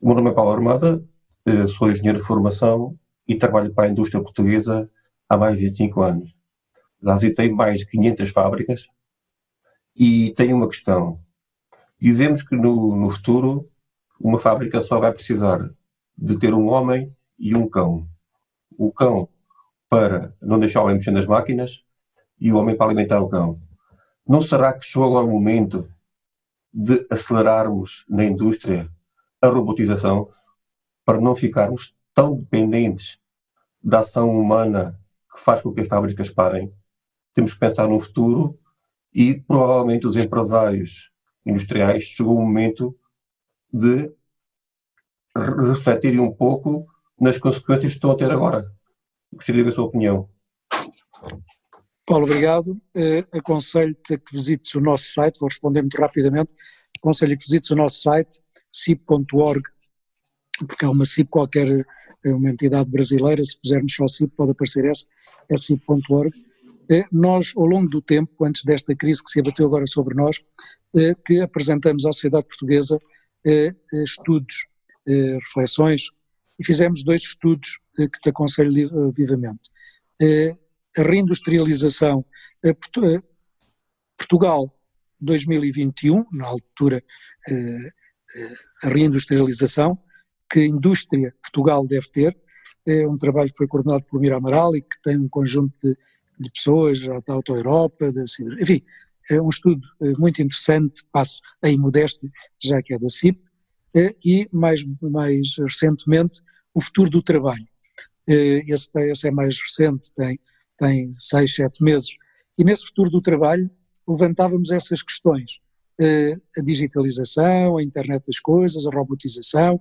o meu nome é Paulo Armada, eh, sou engenheiro de formação e trabalho para a indústria portuguesa há mais de 25 anos. Já visitei mais de 500 fábricas e tenho uma questão. Dizemos que no, no futuro uma fábrica só vai precisar de ter um homem e um cão. O cão para não deixar o homem mexer nas máquinas e o homem para alimentar o cão. Não será que chegou agora o momento de acelerarmos na indústria a robotização para não ficarmos tão dependentes da ação humana que faz com que as fábricas parem? Temos que pensar no futuro e provavelmente os empresários industriais chegou o momento de refletirem um pouco nas consequências que estão a ter agora. Gostaria de ver a sua opinião. Paulo, obrigado. Uh, Aconselho-te que visites o nosso site, vou responder muito rapidamente. Aconselho que visites o nosso site CIP.org, porque há uma CIP qualquer, é uma entidade brasileira, se pusermos só CIP pode aparecer essa, é CIP.org. Nós, ao longo do tempo, antes desta crise que se abateu agora sobre nós, que apresentamos à sociedade portuguesa estudos, reflexões, e fizemos dois estudos que te aconselho vivamente. A reindustrialização, Portugal 2021, na altura a reindustrialização, que a indústria Portugal deve ter, é um trabalho que foi coordenado pelo Mira Amaral e que tem um conjunto de, de pessoas da Auto Europa, da, enfim, é um estudo muito interessante, passo em modéstia, já que é da CIP, e mais, mais recentemente o futuro do trabalho. Esse, esse é mais recente, tem, tem seis, sete meses, e nesse futuro do trabalho levantávamos essas questões, a digitalização, a internet das coisas, a robotização,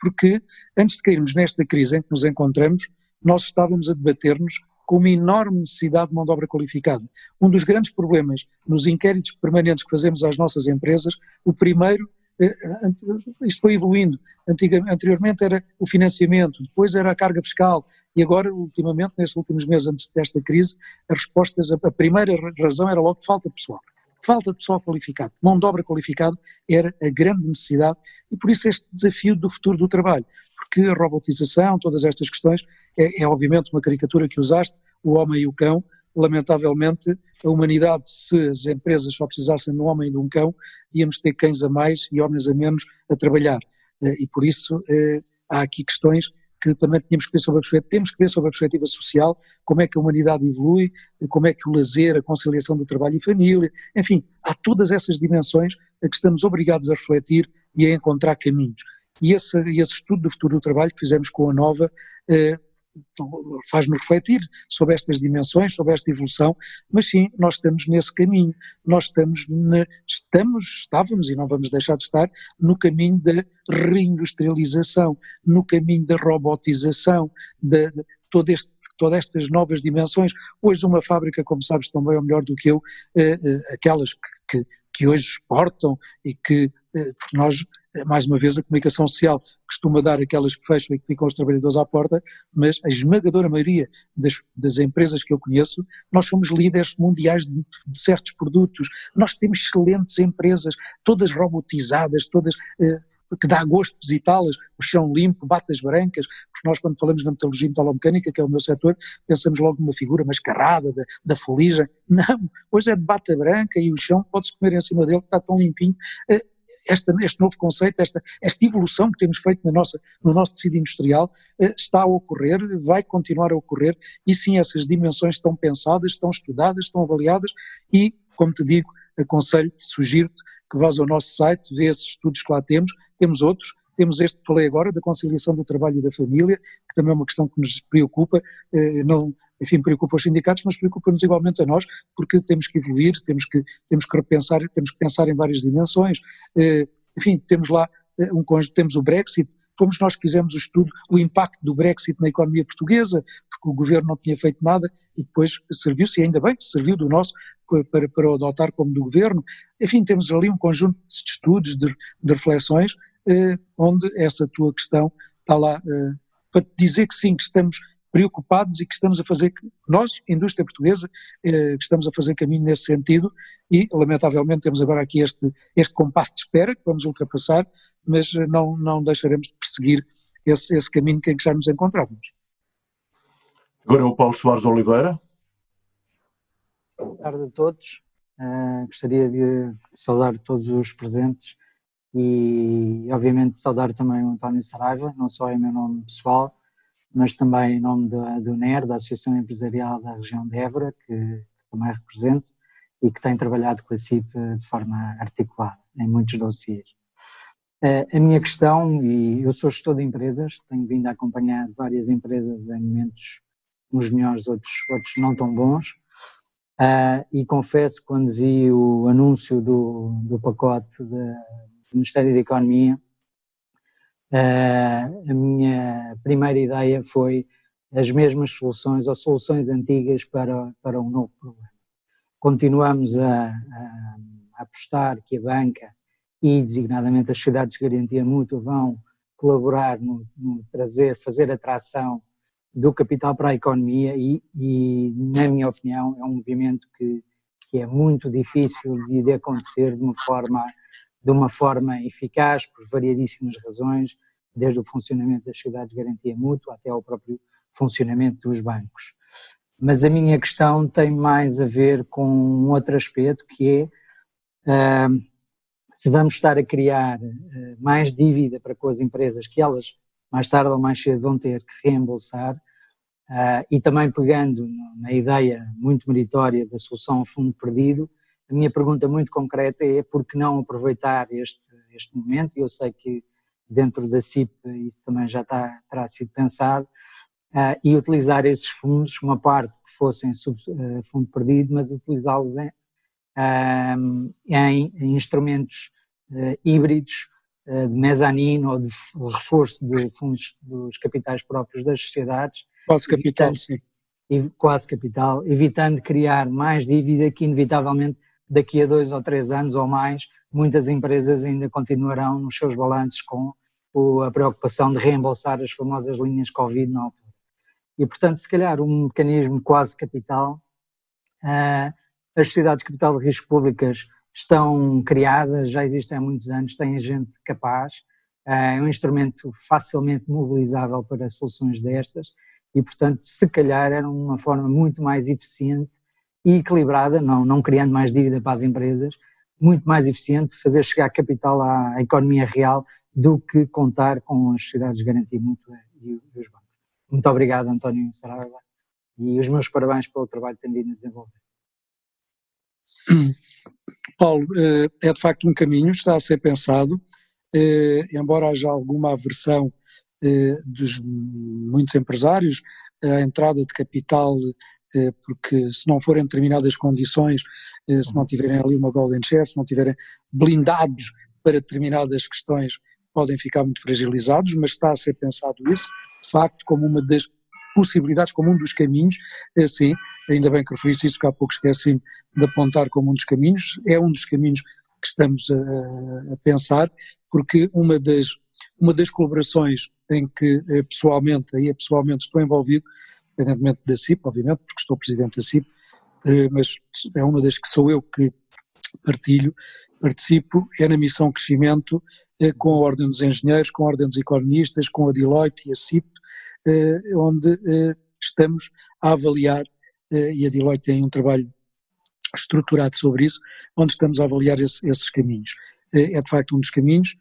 porque antes de cairmos nesta crise em que nos encontramos, nós estávamos a debater-nos com uma enorme necessidade de mão de obra qualificada. Um dos grandes problemas nos inquéritos permanentes que fazemos às nossas empresas, o primeiro, eh, isto foi evoluindo, anteriormente era o financiamento, depois era a carga fiscal, e agora, ultimamente, nestes últimos meses antes desta crise, as respostas, a primeira razão era logo falta de pessoal falta de pessoal qualificado, mão de obra qualificada era a grande necessidade e por isso este desafio do futuro do trabalho, porque a robotização, todas estas questões, é, é obviamente uma caricatura que usaste, o homem e o cão, lamentavelmente a humanidade, se as empresas só precisassem de um homem e de um cão, íamos ter cães a mais e homens a menos a trabalhar eh, e por isso eh, há aqui questões que também tínhamos que ver sobre a perspectiva, temos que ver sobre a perspectiva social, como é que a humanidade evolui, como é que o lazer, a conciliação do trabalho e família, enfim, há todas essas dimensões a que estamos obrigados a refletir e a encontrar caminhos. E esse, esse estudo do futuro do trabalho que fizemos com a Nova eh, faz-nos refletir sobre estas dimensões, sobre esta evolução, mas sim, nós estamos nesse caminho, nós estamos, na, estamos, estávamos e não vamos deixar de estar no caminho da reindustrialização, no caminho da robotização, de, de todo este todas estas novas dimensões. Hoje uma fábrica, como sabes tão bem ou melhor do que eu, eh, eh, aquelas que, que, que, hoje exportam e que, eh, porque nós mais uma vez, a comunicação social costuma dar aquelas que fecham e que ficam os trabalhadores à porta, mas a esmagadora maioria das, das empresas que eu conheço, nós somos líderes mundiais de, de, certos produtos, nós temos excelentes empresas, todas robotizadas, todas. Eh, que dá gosto visitá-las, o chão limpo, batas brancas, porque nós quando falamos na metalurgia e metalomecânica, que é o meu setor, pensamos logo numa figura mascarada, da, da não, hoje é de bata branca e o chão pode-se comer em cima dele, que está tão limpinho, eh, esta, este novo conceito, esta, esta evolução que temos feito na nossa, no nosso tecido industrial eh, está a ocorrer, vai continuar a ocorrer e sim, essas dimensões estão pensadas, estão estudadas, estão avaliadas e, como te digo, aconselho-te, sugiro-te que vás ao nosso site, vê esses estudos que lá temos, temos outros, temos este que falei agora, da conciliação do trabalho e da família, que também é uma questão que nos preocupa, eh, não, enfim, preocupa os sindicatos, mas preocupa-nos igualmente a nós, porque temos que evoluir, temos que, temos que repensar, temos que pensar em várias dimensões, eh, enfim, temos lá eh, um temos o Brexit, fomos nós que fizemos o estudo, o impacto do Brexit na economia portuguesa, porque o governo não tinha feito nada e depois serviu-se, e ainda bem que serviu do nosso para, para o adotar como do governo. Enfim, temos ali um conjunto de estudos, de, de reflexões, eh, onde essa tua questão está lá eh, para te dizer que sim, que estamos preocupados e que estamos a fazer, nós, indústria portuguesa, eh, que estamos a fazer caminho nesse sentido e, lamentavelmente, temos agora aqui este, este compasso de espera que vamos ultrapassar, mas não, não deixaremos de perseguir esse, esse caminho em que já nos encontrávamos. Agora é o Paulo Soares Oliveira. Boa tarde a todos. Uh, gostaria de saudar todos os presentes e, obviamente, saudar também o António Saraiva, não só em meu nome pessoal, mas também em nome do, do NER, da Associação Empresarial da região de Évora, que também represento e que tem trabalhado com a CIP de forma articulada em muitos dossiês. A minha questão, e eu sou gestor de empresas, tenho vindo a acompanhar várias empresas em momentos uns melhores, outros, outros não tão bons, e confesso quando vi o anúncio do, do pacote do Ministério da Economia, a minha primeira ideia foi as mesmas soluções ou soluções antigas para, para um novo problema. Continuamos a, a, a apostar que a banca e, designadamente, as sociedades de garantia mútua vão colaborar no, no trazer, fazer atração do capital para a economia e, e, na minha opinião, é um movimento que, que é muito difícil de, de acontecer de uma forma de uma forma eficaz por variadíssimas razões, desde o funcionamento das sociedades de garantia mútua até ao próprio funcionamento dos bancos. Mas a minha questão tem mais a ver com um outro aspecto que é uh, se vamos estar a criar uh, mais dívida para com as empresas que elas mais tarde ou mais cedo vão ter que reembolsar uh, e também pegando na ideia muito meritória da solução ao fundo perdido, a minha pergunta muito concreta é por que não aproveitar este, este momento, e eu sei que dentro da CIP isso também já está, terá sido pensado, uh, e utilizar esses fundos, uma parte que fossem sub, uh, fundo perdido, mas utilizá-los em, uh, em, em, instrumentos híbridos de mezanino ou de reforço de fundos dos capitais próprios das sociedades. Quase capital, sim. Quase capital, evitando criar mais dívida que inevitavelmente daqui a dois ou três anos ou mais, muitas empresas ainda continuarão nos seus balanços com a preocupação de reembolsar as famosas linhas Covid na altura. E, portanto, se calhar um mecanismo quase capital, uh, as sociedades de capital de risco públicas estão criadas, já existem há muitos anos, têm gente capaz, uh, é um instrumento facilmente mobilizável para soluções destas e, portanto, se calhar era uma forma muito mais eficiente e equilibrada, não, não criando mais dívida para as empresas, muito mais eficiente fazer chegar capital à economia real do que contar com as sociedades de garantia mútua e os bancos. Muito obrigado, António Saraiva, e os meus parabéns pelo trabalho que tem vindo a desenvolver. Paulo, eh, é de facto um caminho, está a ser pensado, eh, embora haja alguma aversão eh, dos muitos empresários à entrada de capital, porque se não forem determinadas condições, se não tiverem ali uma golden share, se não tiverem blindados para determinadas questões, podem ficar muito fragilizados, mas está a ser pensado isso de facto, como uma das possibilidades, como um dos caminhos, é sim, ainda bem que referiste isso, porque há pouco esqueci de apontar como um dos caminhos, é um dos caminhos que estamos a, a pensar, porque uma das, uma das colaborações em que eh, pessoalmente, aí pessoalmente estou envolvido, independentemente da CIP, obviamente, porque estou presidente da CIP, eh, mas é uma das que sou eu que partilho, participo, é na missão crescimento eh, com a Ordem dos Engenheiros, com a Ordem dos Economistas, com a Deloitte e a CIP, eh, onde estamos a avaliar, e a Deloitte tem um trabalho estruturado sobre isso, onde estamos a avaliar esse, esses caminhos. É de facto um dos caminhos,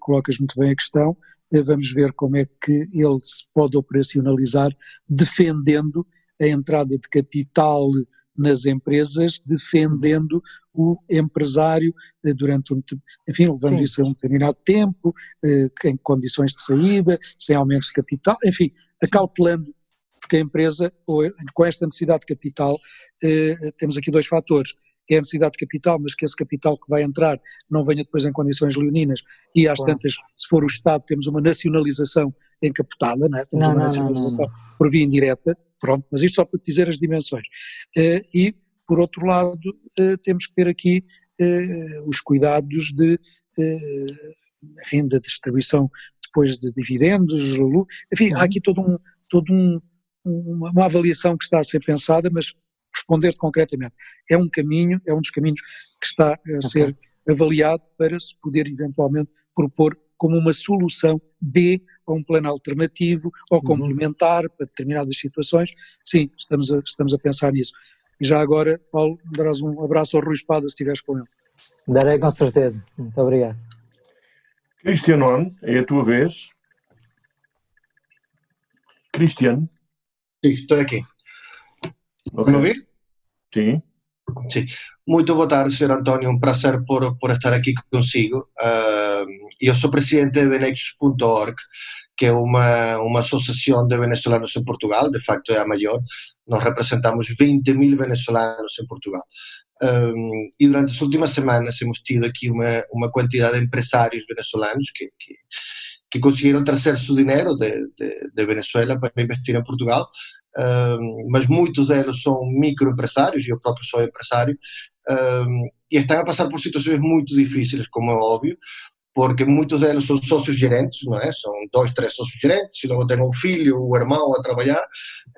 colocas muito bem a questão, vamos ver como é que ele se pode operacionalizar defendendo a entrada de capital nas empresas, defendendo o empresário eh, durante um enfim, levando Sim. isso a um determinado tempo, eh, em condições de saída, sem aumentos de capital, enfim, acautelando, porque a empresa, com esta necessidade de capital, eh, temos aqui dois fatores. É a necessidade de capital, mas que esse capital que vai entrar não venha depois em condições leoninas e às claro. tantas, se for o Estado, temos uma nacionalização encapotada, não é? temos não, uma nacionalização não, não, por via indireta, pronto, mas isto só para dizer as dimensões. E por outro lado, eh, temos que ter aqui eh, os cuidados de, eh, enfim, da distribuição depois de dividendos, enfim, há aqui todo um, todo um, uma avaliação que está a ser pensada, mas responder concretamente, é um caminho, é um dos caminhos que está a ser avaliado para se poder eventualmente propor como uma solução B ou um plano alternativo ou uhum. complementar para determinadas situações. Sim, estamos a, estamos a pensar nisso. E já agora, Paulo, darás um abraço ao Rui Espada se estiveres com ele. Darei com certeza. Muito obrigado. Cristiano, é a tua vez. Cristiano. Sim, estou aqui. Okay. Me ouvir? Sim. Sim. Muito boa tarde, Sr. António. Um prazer por, por estar aqui consigo. Uh, eu sou presidente de Benexus.org, que é uma, uma associação de venezuelanos em Portugal, de facto é a maior. Nós representamos 20 mil venezuelanos em Portugal. Um, e durante as últimas semanas hemos tido aqui uma, uma quantidade de empresários venezuelanos que, que, que conseguiram trazer seu dinheiro de, de, de, Venezuela para investir em Portugal, mas muitos deles são microempresários, e eu próprio sou empresário, e estão a passar por situações muito difíceis, como é óbvio, porque muitos deles são sócios gerentes, não é? São dois, três sócios gerentes, e logo têm um filho, um irmão a trabalhar,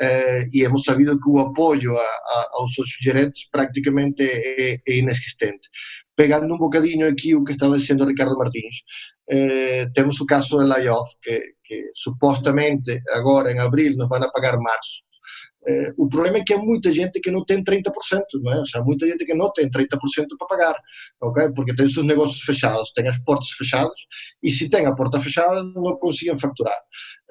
eh, e hemos sabido que o apoio a, a, aos sócios gerentes praticamente é, é, inexistente. Pegando um bocadinho aqui o que estava dizendo Ricardo Martins, eh, temos o caso do layoff, que, que supostamente agora em abril nos vão a pagar março, eh, o problema é que há muita gente que não tem 30%, não é? Há muita gente que não tem 30% para pagar, ok? Porque tem os seus negócios fechados, tem as portas fechadas, e se tem a porta fechada, não conseguem facturar.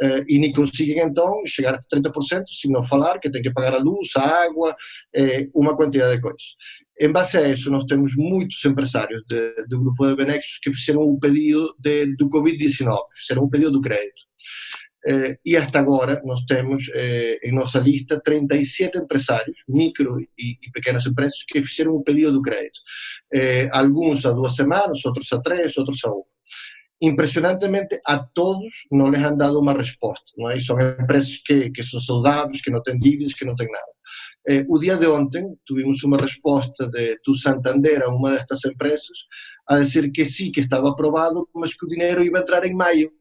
Eh, e nem conseguem, então, chegar a 30%, se não falar que tem que pagar a luz, a água, eh, uma quantidade de coisas. Em base a isso, nós temos muitos empresários do grupo de Benexos que fizeram um pedido de, do Covid-19, fizeram um pedido do crédito. Eh, e hasta agora nós temos eh, em nossa lista 37 empresários, micro e, e, pequenas empresas, que fizeram um pedido do crédito. Eh, alguns há duas semanas, outros há três, outros há um. Impressionantemente, a todos não lhes han dado uma resposta. Não é? São empresas que, que são saudáveis, que não têm dívidas, que não têm nada. Eh, o dia de ontem tivemos uma resposta de, do Santander a uma destas empresas a dizer que sim, que estava aprovado, mas que o dinheiro ia entrar em maio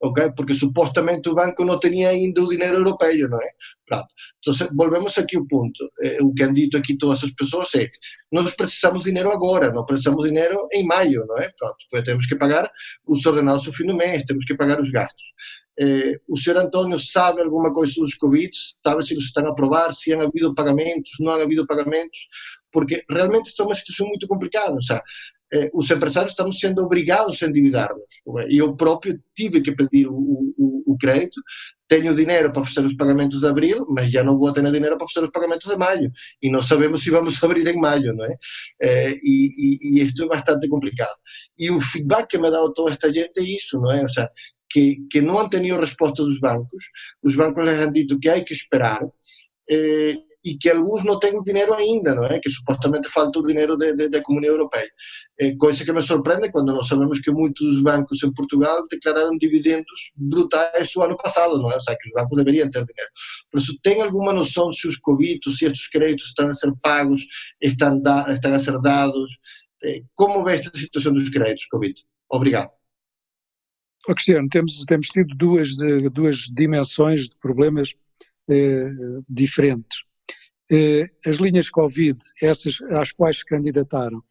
ok? Porque supostamente o banco não tinha ainda o dinheiro europeu, não é? Pronto. Então, volvemos aqui ao ponto. Eh, o que han dito aqui todas as pessoas é nós precisamos de dinheiro agora, não precisamos de dinheiro em maio, não é? Pronto, porque temos que pagar os ordenados no fim do mês, temos que pagar os gastos. Eh, o senhor António sabe alguma coisa dos Covid? Sabe se eles estão a aprovar, se han havido pagamentos, não han havido pagamentos? Porque realmente está uma situação muito complicada. Ou seja, os empresários estamos sendo obrigados a endividar-nos. E eu próprio tive que pedir o, o, o, crédito, tenho dinheiro para fazer os pagamentos de abril, mas já não vou ter dinheiro para fazer os pagamentos de maio. E não sabemos se vamos abrir em maio, não é? Eh, e, e, e, isto é bastante complicado. E o feedback que me dado toda esta gente é isso, não é? Ou seja, que, que não han tenido resposta dos bancos, os bancos les han dito que há que esperar, eh, e que alguns não têm dinheiro ainda, não é? Que supostamente falta o dinheiro da Comunidade Europeia. É coisa que me surpreende quando nós sabemos que muitos bancos em Portugal declararam dividendos brutais o ano passado, não é? Ou seja, que os bancos deveriam ter dinheiro. Por isso, tem alguma noção se os Covid, se estes créditos estão a ser pagos, estão, estão a ser dados? É, como vê esta situação dos créditos Covid? Obrigado. Oh, Cristiano, temos, temos tido duas, duas dimensões de problemas eh, diferentes. Eh, as linhas Covid, essas às quais se candidataram,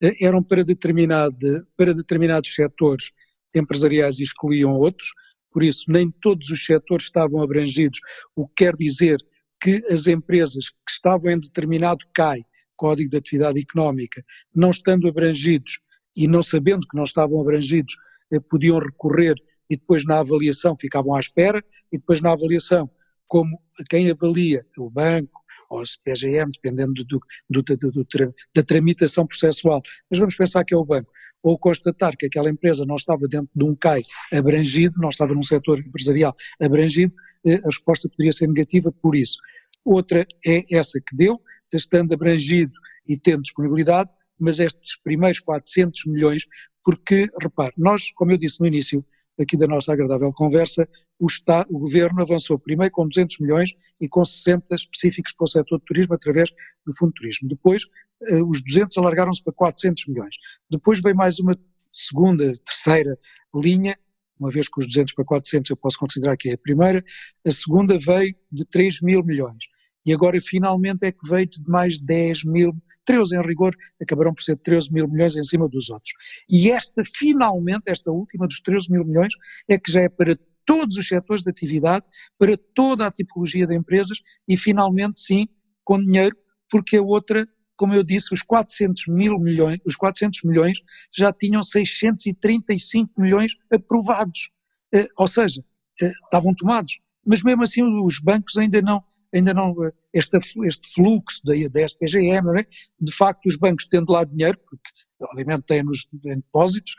eh, eram para, determinado, para determinados setores empresariais e excluíam outros, por isso nem todos os setores estavam abrangidos, o que quer dizer que as empresas que estavam em determinado CAI, Código de Atividade Económica, não estando abrangidos e não sabendo que não estavam abrangidos, eh, podiam recorrer e depois na avaliação ficavam à espera e depois na avaliação, como quem avalia, o banco, ou PGM, dependendo do, do, do, do, da tramitação processual. Mas vamos pensar que é o banco. Ou constatar que aquela empresa não estava dentro de um CAI abrangido, não estava num setor empresarial abrangido, eh, a resposta poderia ser negativa por isso. Outra é essa que deu, estando abrangido e tendo disponibilidade, mas estes primeiros 400 milhões, porque, repare, nós, como eu disse no início, aqui da nossa agradável conversa, o, o Governo avançou primeiro com 200 milhões e com 60 específicos para o setor de turismo através do Fundo de Turismo. Depois, eh, os 200 alargaram-se para 400 milhões. Depois veio mais uma segunda, terceira linha, uma vez que os 200 para 400 eu posso considerar que é a primeira, a segunda veio de 3 mil milhões. E agora finalmente é que veio de mais 10 mil 13 em rigor, acabarão por ser 13 mil milhões em cima dos outros. E esta, finalmente, esta última dos 13 mil milhões, é que já é para todos os setores de atividade, para toda a tipologia de empresas e, finalmente, sim, com dinheiro, porque a outra, como eu disse, os 400 mil milhões, os 400 milhões já tinham 635 milhões aprovados. Eh, ou seja, eh, estavam tomados. Mas mesmo assim os bancos ainda não, ainda não, eh, este, este fluxo da, SPGM, é? de facto os bancos tendo lá dinheiro, porque obviamente têm nos em depósitos,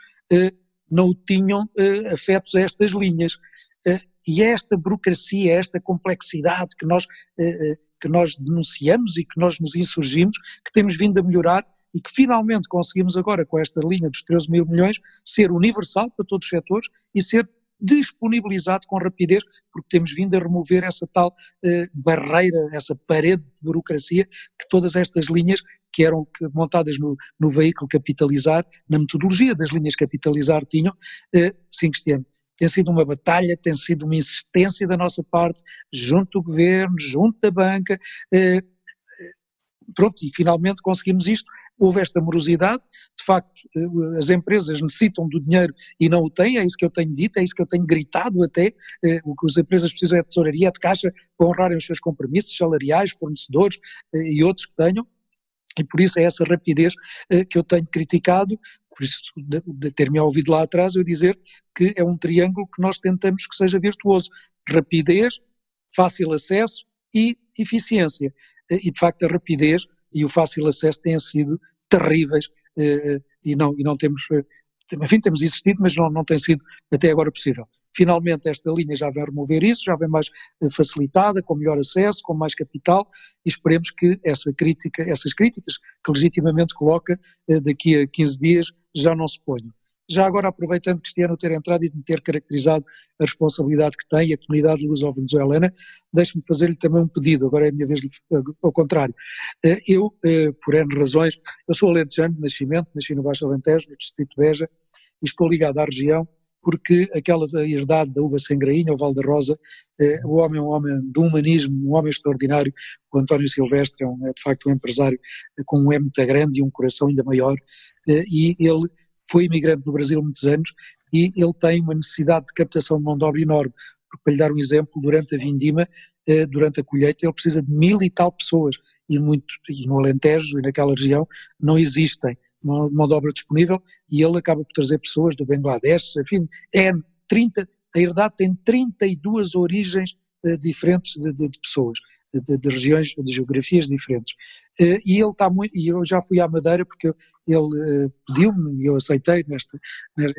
não tinham afetos a estas linhas. E é esta burocracia, é esta complexidade que nós, que nós denunciamos e que nós nos insurgimos, que temos vindo a melhorar e que finalmente conseguimos agora, com esta linha dos 13 mil milhões, ser universal para todos os setores e ser disponibilizado com rapidez, porque temos vindo a remover essa tal eh, barreira, essa parede de burocracia que todas estas linhas que eram montadas no, no veículo capitalizar, na metodologia das linhas capitalizar tinham, eh, sim, Cristiano, tem sido uma batalha, tem sido uma insistência da nossa parte, junto do governo, junto da banca, eh, eh pronto, e finalmente conseguimos isto, houve esta morosidade, de facto eh, as empresas necessitam do dinheiro e não o têm, é isso que eu tenho dito, é isso que eu tenho gritado até, o que as empresas precisam é de tesouraria, de caixa para honrarem os seus compromissos salariais, fornecedores e outros que tenham, e por isso é essa rapidez que eu tenho criticado, por isso de, ter-me ouvido lá atrás eu dizer que é um triângulo que nós tentamos que seja virtuoso, rapidez, fácil acesso e eficiência, e de facto a rapidez e o fácil acesso têm sido terríveis eh, eh, e, não, e não temos, eh, enfim, temos existido, mas não, não tem sido até agora possível. Finalmente esta linha já vai remover isso, já vem mais facilitada, com melhor acesso, com mais capital e esperemos que essa crítica, essas críticas que legitimamente coloca daqui a 15 dias já não se ponham. Já agora, aproveitando Cristiano ter entrado e de ter caracterizado a responsabilidade que tem a comunidade luso-venezuelana, deixe-me fazer-lhe também um pedido, agora é a minha vez ao contrário. Eh, eu, eh, por N razões, eu sou alentejano de nascimento, nasci no Baixo Alentejo, no distrito Beja, e estou ligado à região porque aquela herdade da uva sem grainha, o Val da Rosa, eh, o homem é um homem de humanismo, um homem extraordinário, o António Silvestre é, um, é de facto um empresário com um M muito grande e um coração ainda maior, e ele foi imigrante no Brasil há muitos anos e ele tem uma necessidade de captação de mão de obra enorme. Para lhe dar um exemplo, durante a vindima, eh, durante a colheita, ele precisa de mil e tal pessoas e, muito, e no Alentejo e naquela região não existem mão de obra disponível e ele acaba por trazer pessoas do Bangladesh, enfim, é 30, a herdade tem 32 origens uh, diferentes de, de, de pessoas, de, de, regiões, de geografias diferentes. E ele está muito, e eu já fui à Madeira porque eu, ele uh, pediu-me e eu aceitei, nesta,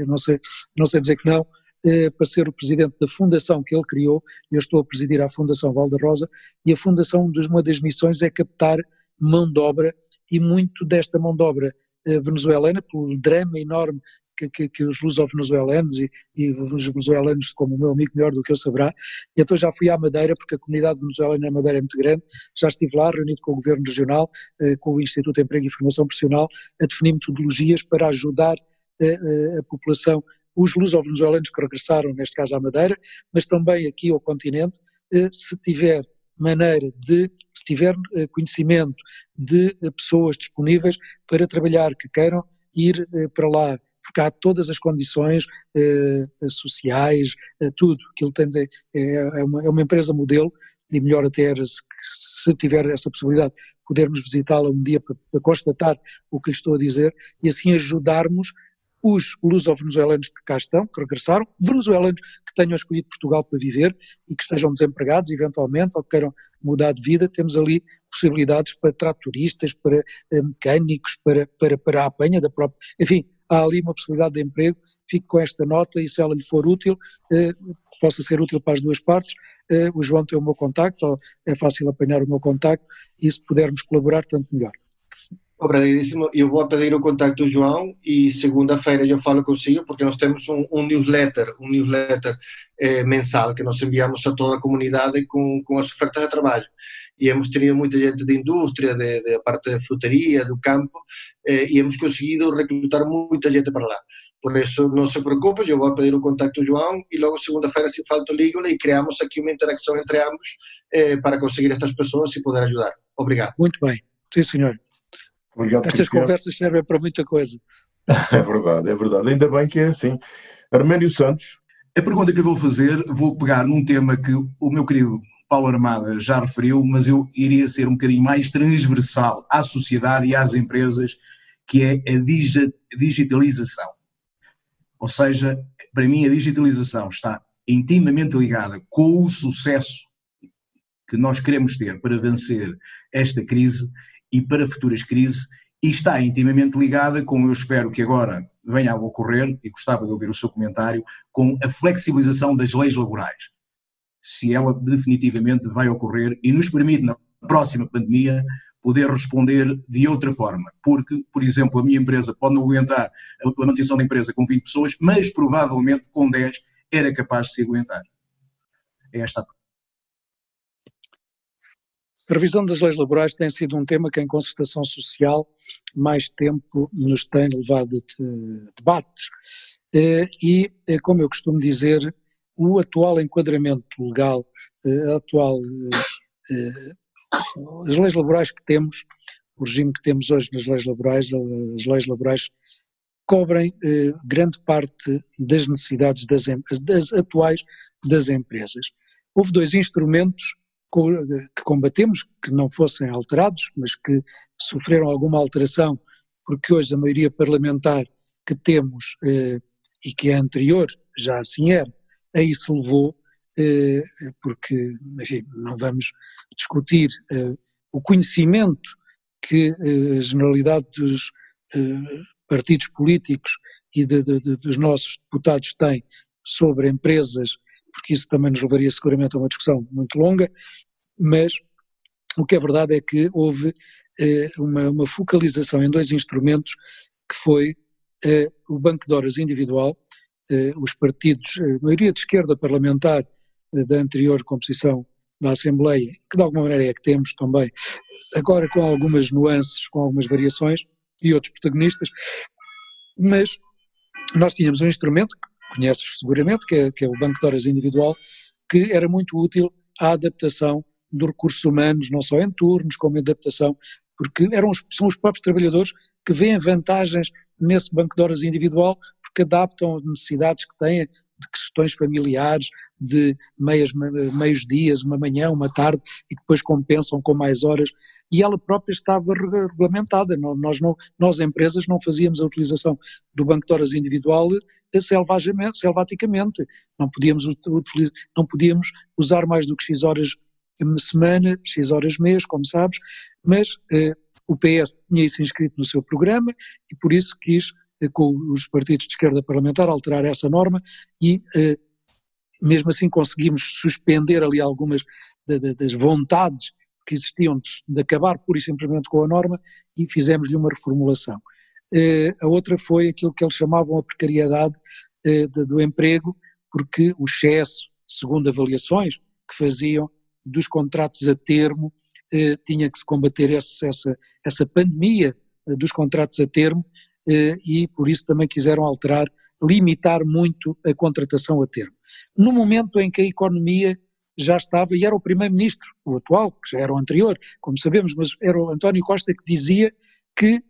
não, sei, não sei dizer que não, uh, para ser o presidente da fundação que ele criou, eu estou a presidir a Fundação Valda Rosa, e a fundação, uma das missões é captar mão de obra, e muito desta mão de obra uh, venezuelana, pelo drama enorme que, que, que, os luso-venezuelanos e, e, os venezuelanos, como o meu amigo melhor do que eu saberá, e então já fui à Madeira, porque a comunidade venezuelana na Madeira é muito grande, já estive lá reunido com o Governo Regional, eh, com o Instituto de Emprego e Formação Profissional, a definir metodologias para ajudar a, eh, eh, a população, os luso-venezuelanos que regressaram, neste caso à Madeira, mas também aqui ao continente, se tiver maneira de, se tiver conhecimento de pessoas disponíveis para trabalhar, que queiram ir para lá porque há todas as condições eh, sociais, eh, tudo. que ele tem é, é, uma, é uma empresa modelo e melhor até se, se tiver essa possibilidade podermos visitá-la um dia para, para, constatar o que lhe estou a dizer e assim ajudarmos os luso-venezuelanos que cá estão, que regressaram, venezuelanos que tenham escolhido Portugal para viver e que estejam desempregados eventualmente ou que queiram mudar de vida, temos ali possibilidades para tratoristas, para eh, mecânicos, para, para, para a apanha da própria, enfim, há ali uma possibilidade de emprego, fico com esta nota e se ela lhe for útil, eh, possa ser útil para as duas partes, eh, o João tem o meu contacto, é fácil apanhar o meu contacto e se pudermos colaborar, tanto melhor. Obrigadíssimo. Eu vou pedir o contacto do João e segunda-feira eu falo consigo porque nós temos um, um newsletter, um newsletter eh, mensal que nós enviamos a toda a comunidade com, com as ofertas de trabalho e hemos tenido muita gente de indústria, de, de parte de frutaria, do campo, eh, e hemos conseguido reclutar muita gente para lá. Por isso, não se preocupe, eu vou pedir o contacto do João e logo segunda-feira, se falta, ligo e criamos aqui uma interação entre ambos eh, para conseguir estas pessoas e poder ajudar. Obrigado. Muito bem. Sim, senhor. Obrigado, Estas Cristiano. conversas servem para muita coisa. É verdade, é verdade. Ainda bem que é assim. Arménio Santos. A pergunta que eu vou fazer, vou pegar num tema que o meu querido Paulo Armada já referiu, mas eu iria ser um bocadinho mais transversal à sociedade e às empresas, que é a digitalização. Ou seja, para mim a digitalização está intimamente ligada com o sucesso que nós queremos ter para vencer esta crise e para futuras crises e está intimamente ligada com, eu espero que agora venha a ocorrer, e gostava de ouvir o seu comentário, com a flexibilização das leis laborais se ela definitivamente vai ocorrer e nos permite, na próxima pandemia, poder responder de outra forma. Porque, por exemplo, a minha empresa pode não aguentar a manutenção da empresa com 20 pessoas, mas provavelmente com 10 era capaz de se aguentar. É esta a A revisão das leis laborais tem sido um tema que em concertação social mais tempo nos tem levado de debates. Eh, e, eh, como eu costumo dizer, o atual enquadramento legal, eh, a atual, as leis laborais que temos, o regime que temos hoje nas leis laborais, as leis laborais cobrem grande parte das necessidades das, das atuais das empresas. Houve dois instrumentos que combatemos, que não fossem alterados, mas que sofreram alguma alteração, porque hoje a maioria parlamentar que temos eh, e que é anterior, já assim era, a isso levou, eh, porque, enfim, não vamos discutir eh, o conhecimento que eh, a generalidade dos partidos políticos e de, de, de, dos nossos deputados tem sobre empresas porque isso também nos levaria seguramente a uma discussão muito longa, mas o que é verdade é que houve eh, uma, uma, focalização em dois instrumentos, que foi eh, o banco de horas individual, os partidos, a maioria de esquerda parlamentar eh, da anterior composição da Assembleia, que de alguma maneira é que temos também, agora com algumas nuances, com algumas variações, e outros protagonistas, mas nós tínhamos um instrumento conheces seguramente, que é, que é o banco de horas individual, que era muito útil à adaptação dos recursos humanos, não só em turnos, como em adaptação, porque eram os, são os próprios trabalhadores que veem vantagens nesse banco de horas individual, porque adaptam as necessidades que têm de questões familiares, de meias, meios dias, uma manhã, uma tarde, e depois compensam com mais horas, e ela própria estava regulamentada. Nós, não, nós empresas, não fazíamos a utilização do banco de horas individual selvagamente, selvaticamente. Não podíamos, não podíamos usar mais do que X horas semana, X horas mês, como sabes, mas eh, o PS tinha isso inscrito no seu programa e por isso quis, eh, com os partidos de esquerda parlamentar, alterar essa norma e eh, mesmo assim conseguimos suspender ali algumas das vontades que existiam de, acabar pura e simplesmente com a norma e fizemos-lhe uma reformulação. Eh, a outra foi aquilo que eles chamavam a precariedade eh, do emprego, porque o excesso, segundo avaliações que faziam dos contratos a termo, eh, tinha que se combater essa, essa pandemia dos contratos a termo e por isso também quiseram alterar, limitar muito a contratação a termo. No momento em que a economia já estava, e era o primeiro-ministro, o atual, que já era o anterior, como sabemos, mas era o António Costa que dizia que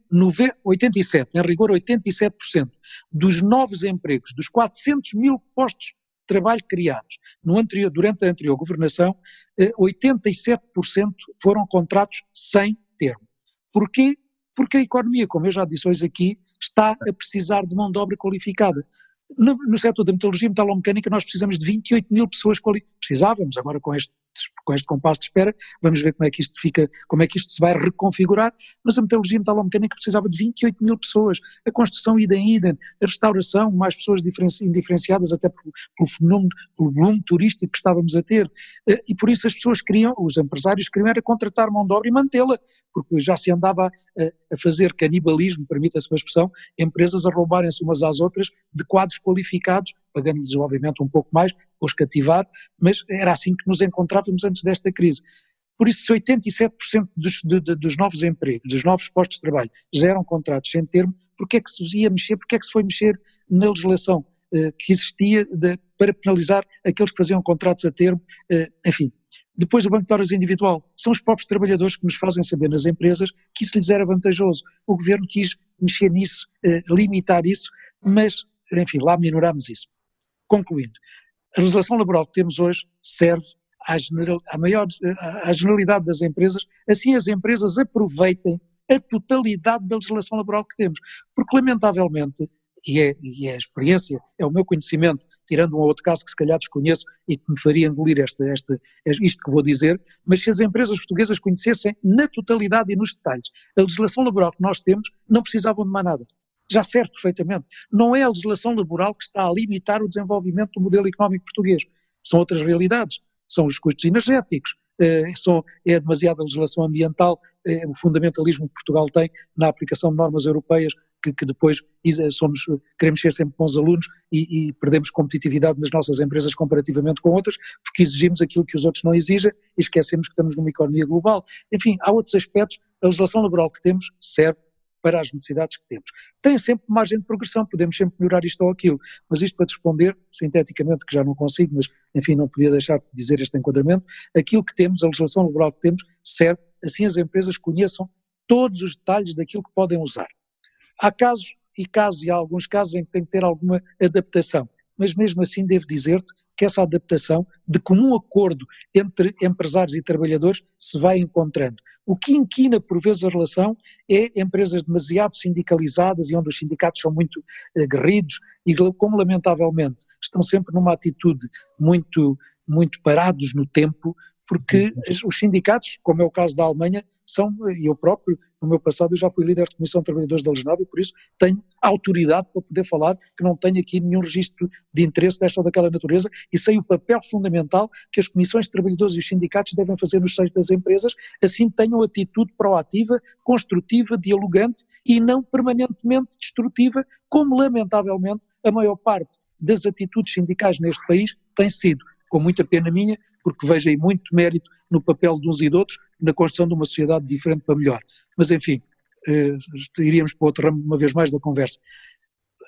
87, em rigor 87% dos novos empregos, dos 400 mil postos de trabalho criados no anterior, durante a anterior governação, 87% eh, foram contratos sem termo. Porquê? Porque a economia, como eu já disse hoje aqui, está a precisar de mão de obra qualificada. No, no setor da metalurgia e metalomecânica nós precisamos de 28 mil pessoas qualificadas. Precisávamos, agora com este com este compasso de espera, vamos ver como é que isto fica, como é que isto se vai reconfigurar, mas a metalurgia metalomecânica precisava de 28 mil pessoas, a construção idem idem, a restauração, mais pessoas indiferenciadas até pelo, fenómeno, pelo volume turístico que estávamos a ter, eh, e por isso as pessoas queriam, os empresários queriam era contratar mão de obra e mantê-la, porque já se andava a, a fazer canibalismo, permita-se a expressão, empresas a roubarem-se umas às outras de quadros qualificados pagando-lhes obviamente um pouco mais, os cativar, mas era assim que nos encontrávamos antes desta crise. Por isso, se 87% dos, de, de, dos novos empregos, dos novos postos de trabalho, já eram contratos sem termo, porquê é que se ia mexer, porquê é que se foi mexer na legislação eh, que existia de, para penalizar aqueles que faziam contratos a termo, eh, enfim. Depois o banco de horas individual, são os próprios trabalhadores que nos fazem saber nas empresas que isso lhes era vantajoso. O governo quis mexer nisso, eh, limitar isso, mas, enfim, lá minoramos isso. Concluindo, a legislação laboral que temos hoje serve à, general, à maior, à generalidade das empresas, assim as empresas aproveitem a totalidade da legislação laboral que temos, porque lamentavelmente, e é, e é a experiência, é o meu conhecimento, tirando um ou outro caso que se calhar desconheço e que me faria engolir esta, esta, isto que vou dizer, mas se as empresas portuguesas conhecessem na totalidade e nos detalhes a legislação laboral que nós temos, não precisavam de mais nada já serve perfeitamente. Não é a legislação laboral que está a limitar o desenvolvimento do modelo económico português. São outras realidades. São os custos energéticos, eh, são, é demasiada legislação ambiental, é o fundamentalismo que Portugal tem na aplicação de normas europeias que, que depois somos, queremos ser sempre bons alunos e, e, perdemos competitividade nas nossas empresas comparativamente com outras, porque exigimos aquilo que os outros não exigem e esquecemos que estamos numa economia global. Enfim, há outros aspectos, a legislação laboral que temos serve para as necessidades que temos. Tem sempre margem de progressão, podemos sempre melhorar isto ou aquilo, mas isto para te responder, sinteticamente, que já não consigo, mas enfim, não podia deixar de dizer este enquadramento, aquilo que temos, a legislação laboral que temos, serve, assim as empresas conheçam todos os detalhes daquilo que podem usar. Há casos e casos, e há alguns casos em que tem que ter alguma adaptação, mas mesmo assim devo dizer-te que essa adaptação, de comum acordo entre empresários e trabalhadores, se vai encontrando. O que inquina por vezes a relação é empresas demasiado sindicalizadas e onde os sindicatos são muito aguerridos e como lamentavelmente estão sempre numa atitude muito, muito parados no tempo, porque os sindicatos, como é o caso da Alemanha, são, e eu próprio, no meu passado, eu já fui líder de Comissão de Trabalhadores da Legenava e por isso tenho autoridade para poder falar que não tenho aqui nenhum registro de interesse desta ou daquela natureza e sei o papel fundamental que as comissões de trabalhadores e os sindicatos devem fazer nos seios das empresas, assim tenham atitude proativa, construtiva, dialogante e não permanentemente destrutiva, como lamentavelmente a maior parte das atitudes sindicais neste país tem sido. Com muita pena minha, porque vejo aí muito mérito no papel de uns e de outros na construção de uma sociedade diferente para melhor. Mas, enfim, eh, iríamos para outro ramo uma vez mais da conversa.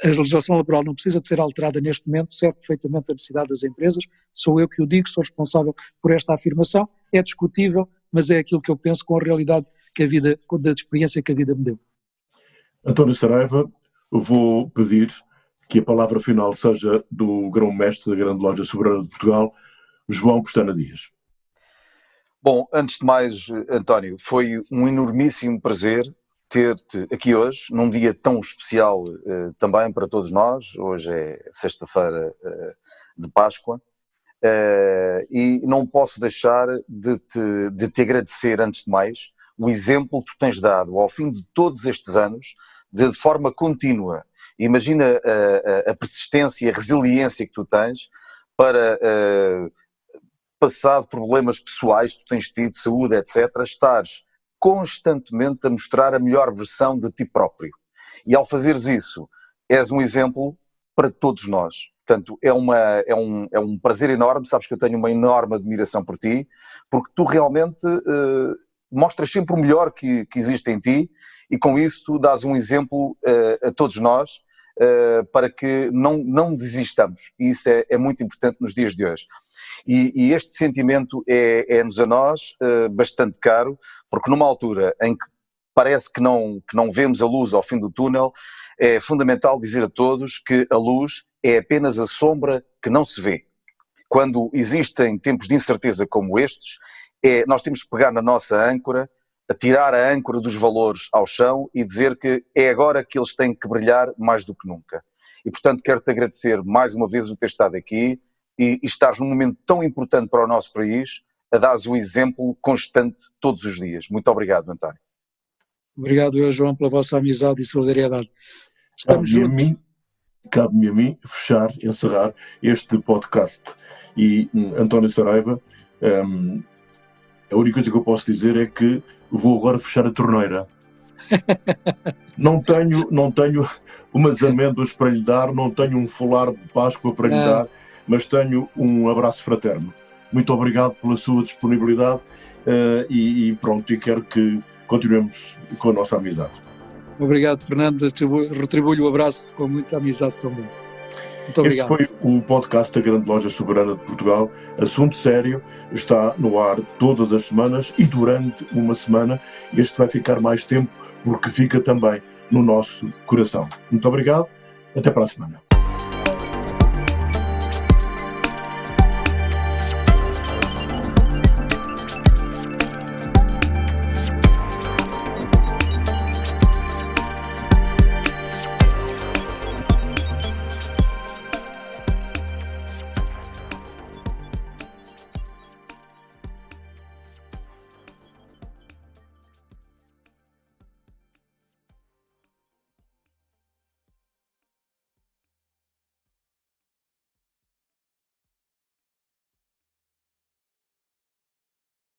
A legislação laboral não precisa de ser alterada neste momento, serve perfeitamente a necessidade das empresas, sou eu que o digo, sou responsável por esta afirmação, é discutível, mas é aquilo que eu penso com a realidade que a vida, com a experiência que a vida me deu. António Saraiva, vou pedir que a palavra final seja do grão-mestre da Grande Loja Soberana de Portugal, João Pestana Dias. Bom, antes de mais, António, foi um enormíssimo prazer ter-te aqui hoje, num dia tão especial uh, também para todos nós. Hoje é sexta-feira uh, de Páscoa. Uh, e não posso deixar de te, de te agradecer, antes de mais, o exemplo que tu tens dado ao fim de todos estes anos, de, forma contínua. Imagina a, a persistência e a resiliência que tu tens para passado problemas pessoais que tu tens tido, saúde, etc., estares constantemente a mostrar a melhor versão de ti próprio. E ao fazeres isso, és um exemplo para todos nós. Portanto, é, uma, é, um, é um prazer enorme, sabes que eu tenho uma enorme admiração por ti, porque tu realmente uh, mostras sempre o melhor que, que existe em ti e com isso tu dás um exemplo uh, a todos nós uh, para que não, não desistamos. E isso é, é muito importante nos dias de hoje. E, e este sentimento é, é-nos a nós uh, bastante caro, porque numa altura em que parece que não, que não vemos a luz ao fim do túnel, é fundamental dizer a todos que a luz é apenas a sombra que não se vê. Quando existem tempos de incerteza como estes, é, nós temos que pegar na nossa âncora, tirar a âncora dos valores ao chão e dizer que é agora que eles têm que brilhar mais do que nunca. E, portanto, quero-te agradecer mais uma vez o ter estado aqui, e, e estás num momento tão importante para o nosso país a dar o exemplo constante todos os dias. Muito obrigado, António. Obrigado eu, João, pela vossa amizade e solidariedade. Estamos cabe-me juntos. A mim, cabe-me a mim fechar, encerrar este podcast. E um, António Saraiva, um, a única coisa que eu posso dizer é que vou agora fechar a torneira. não tenho, não tenho umas amêndoas para lhe dar, não tenho um folar de Páscoa para lhe é. dar mas tenho um abraço fraterno. Muito obrigado pela sua disponibilidade uh, e, e, pronto, e quero que continuemos com a nossa amizade. Obrigado, Fernando. Retribuo o abraço com muita amizade também. Muito obrigado. Este foi o podcast da Grande Loja Soberana de Portugal. Assunto sério, está no ar todas as semanas e durante uma semana. Este vai ficar mais tempo porque fica também no nosso coração. Muito obrigado. Até para a semana.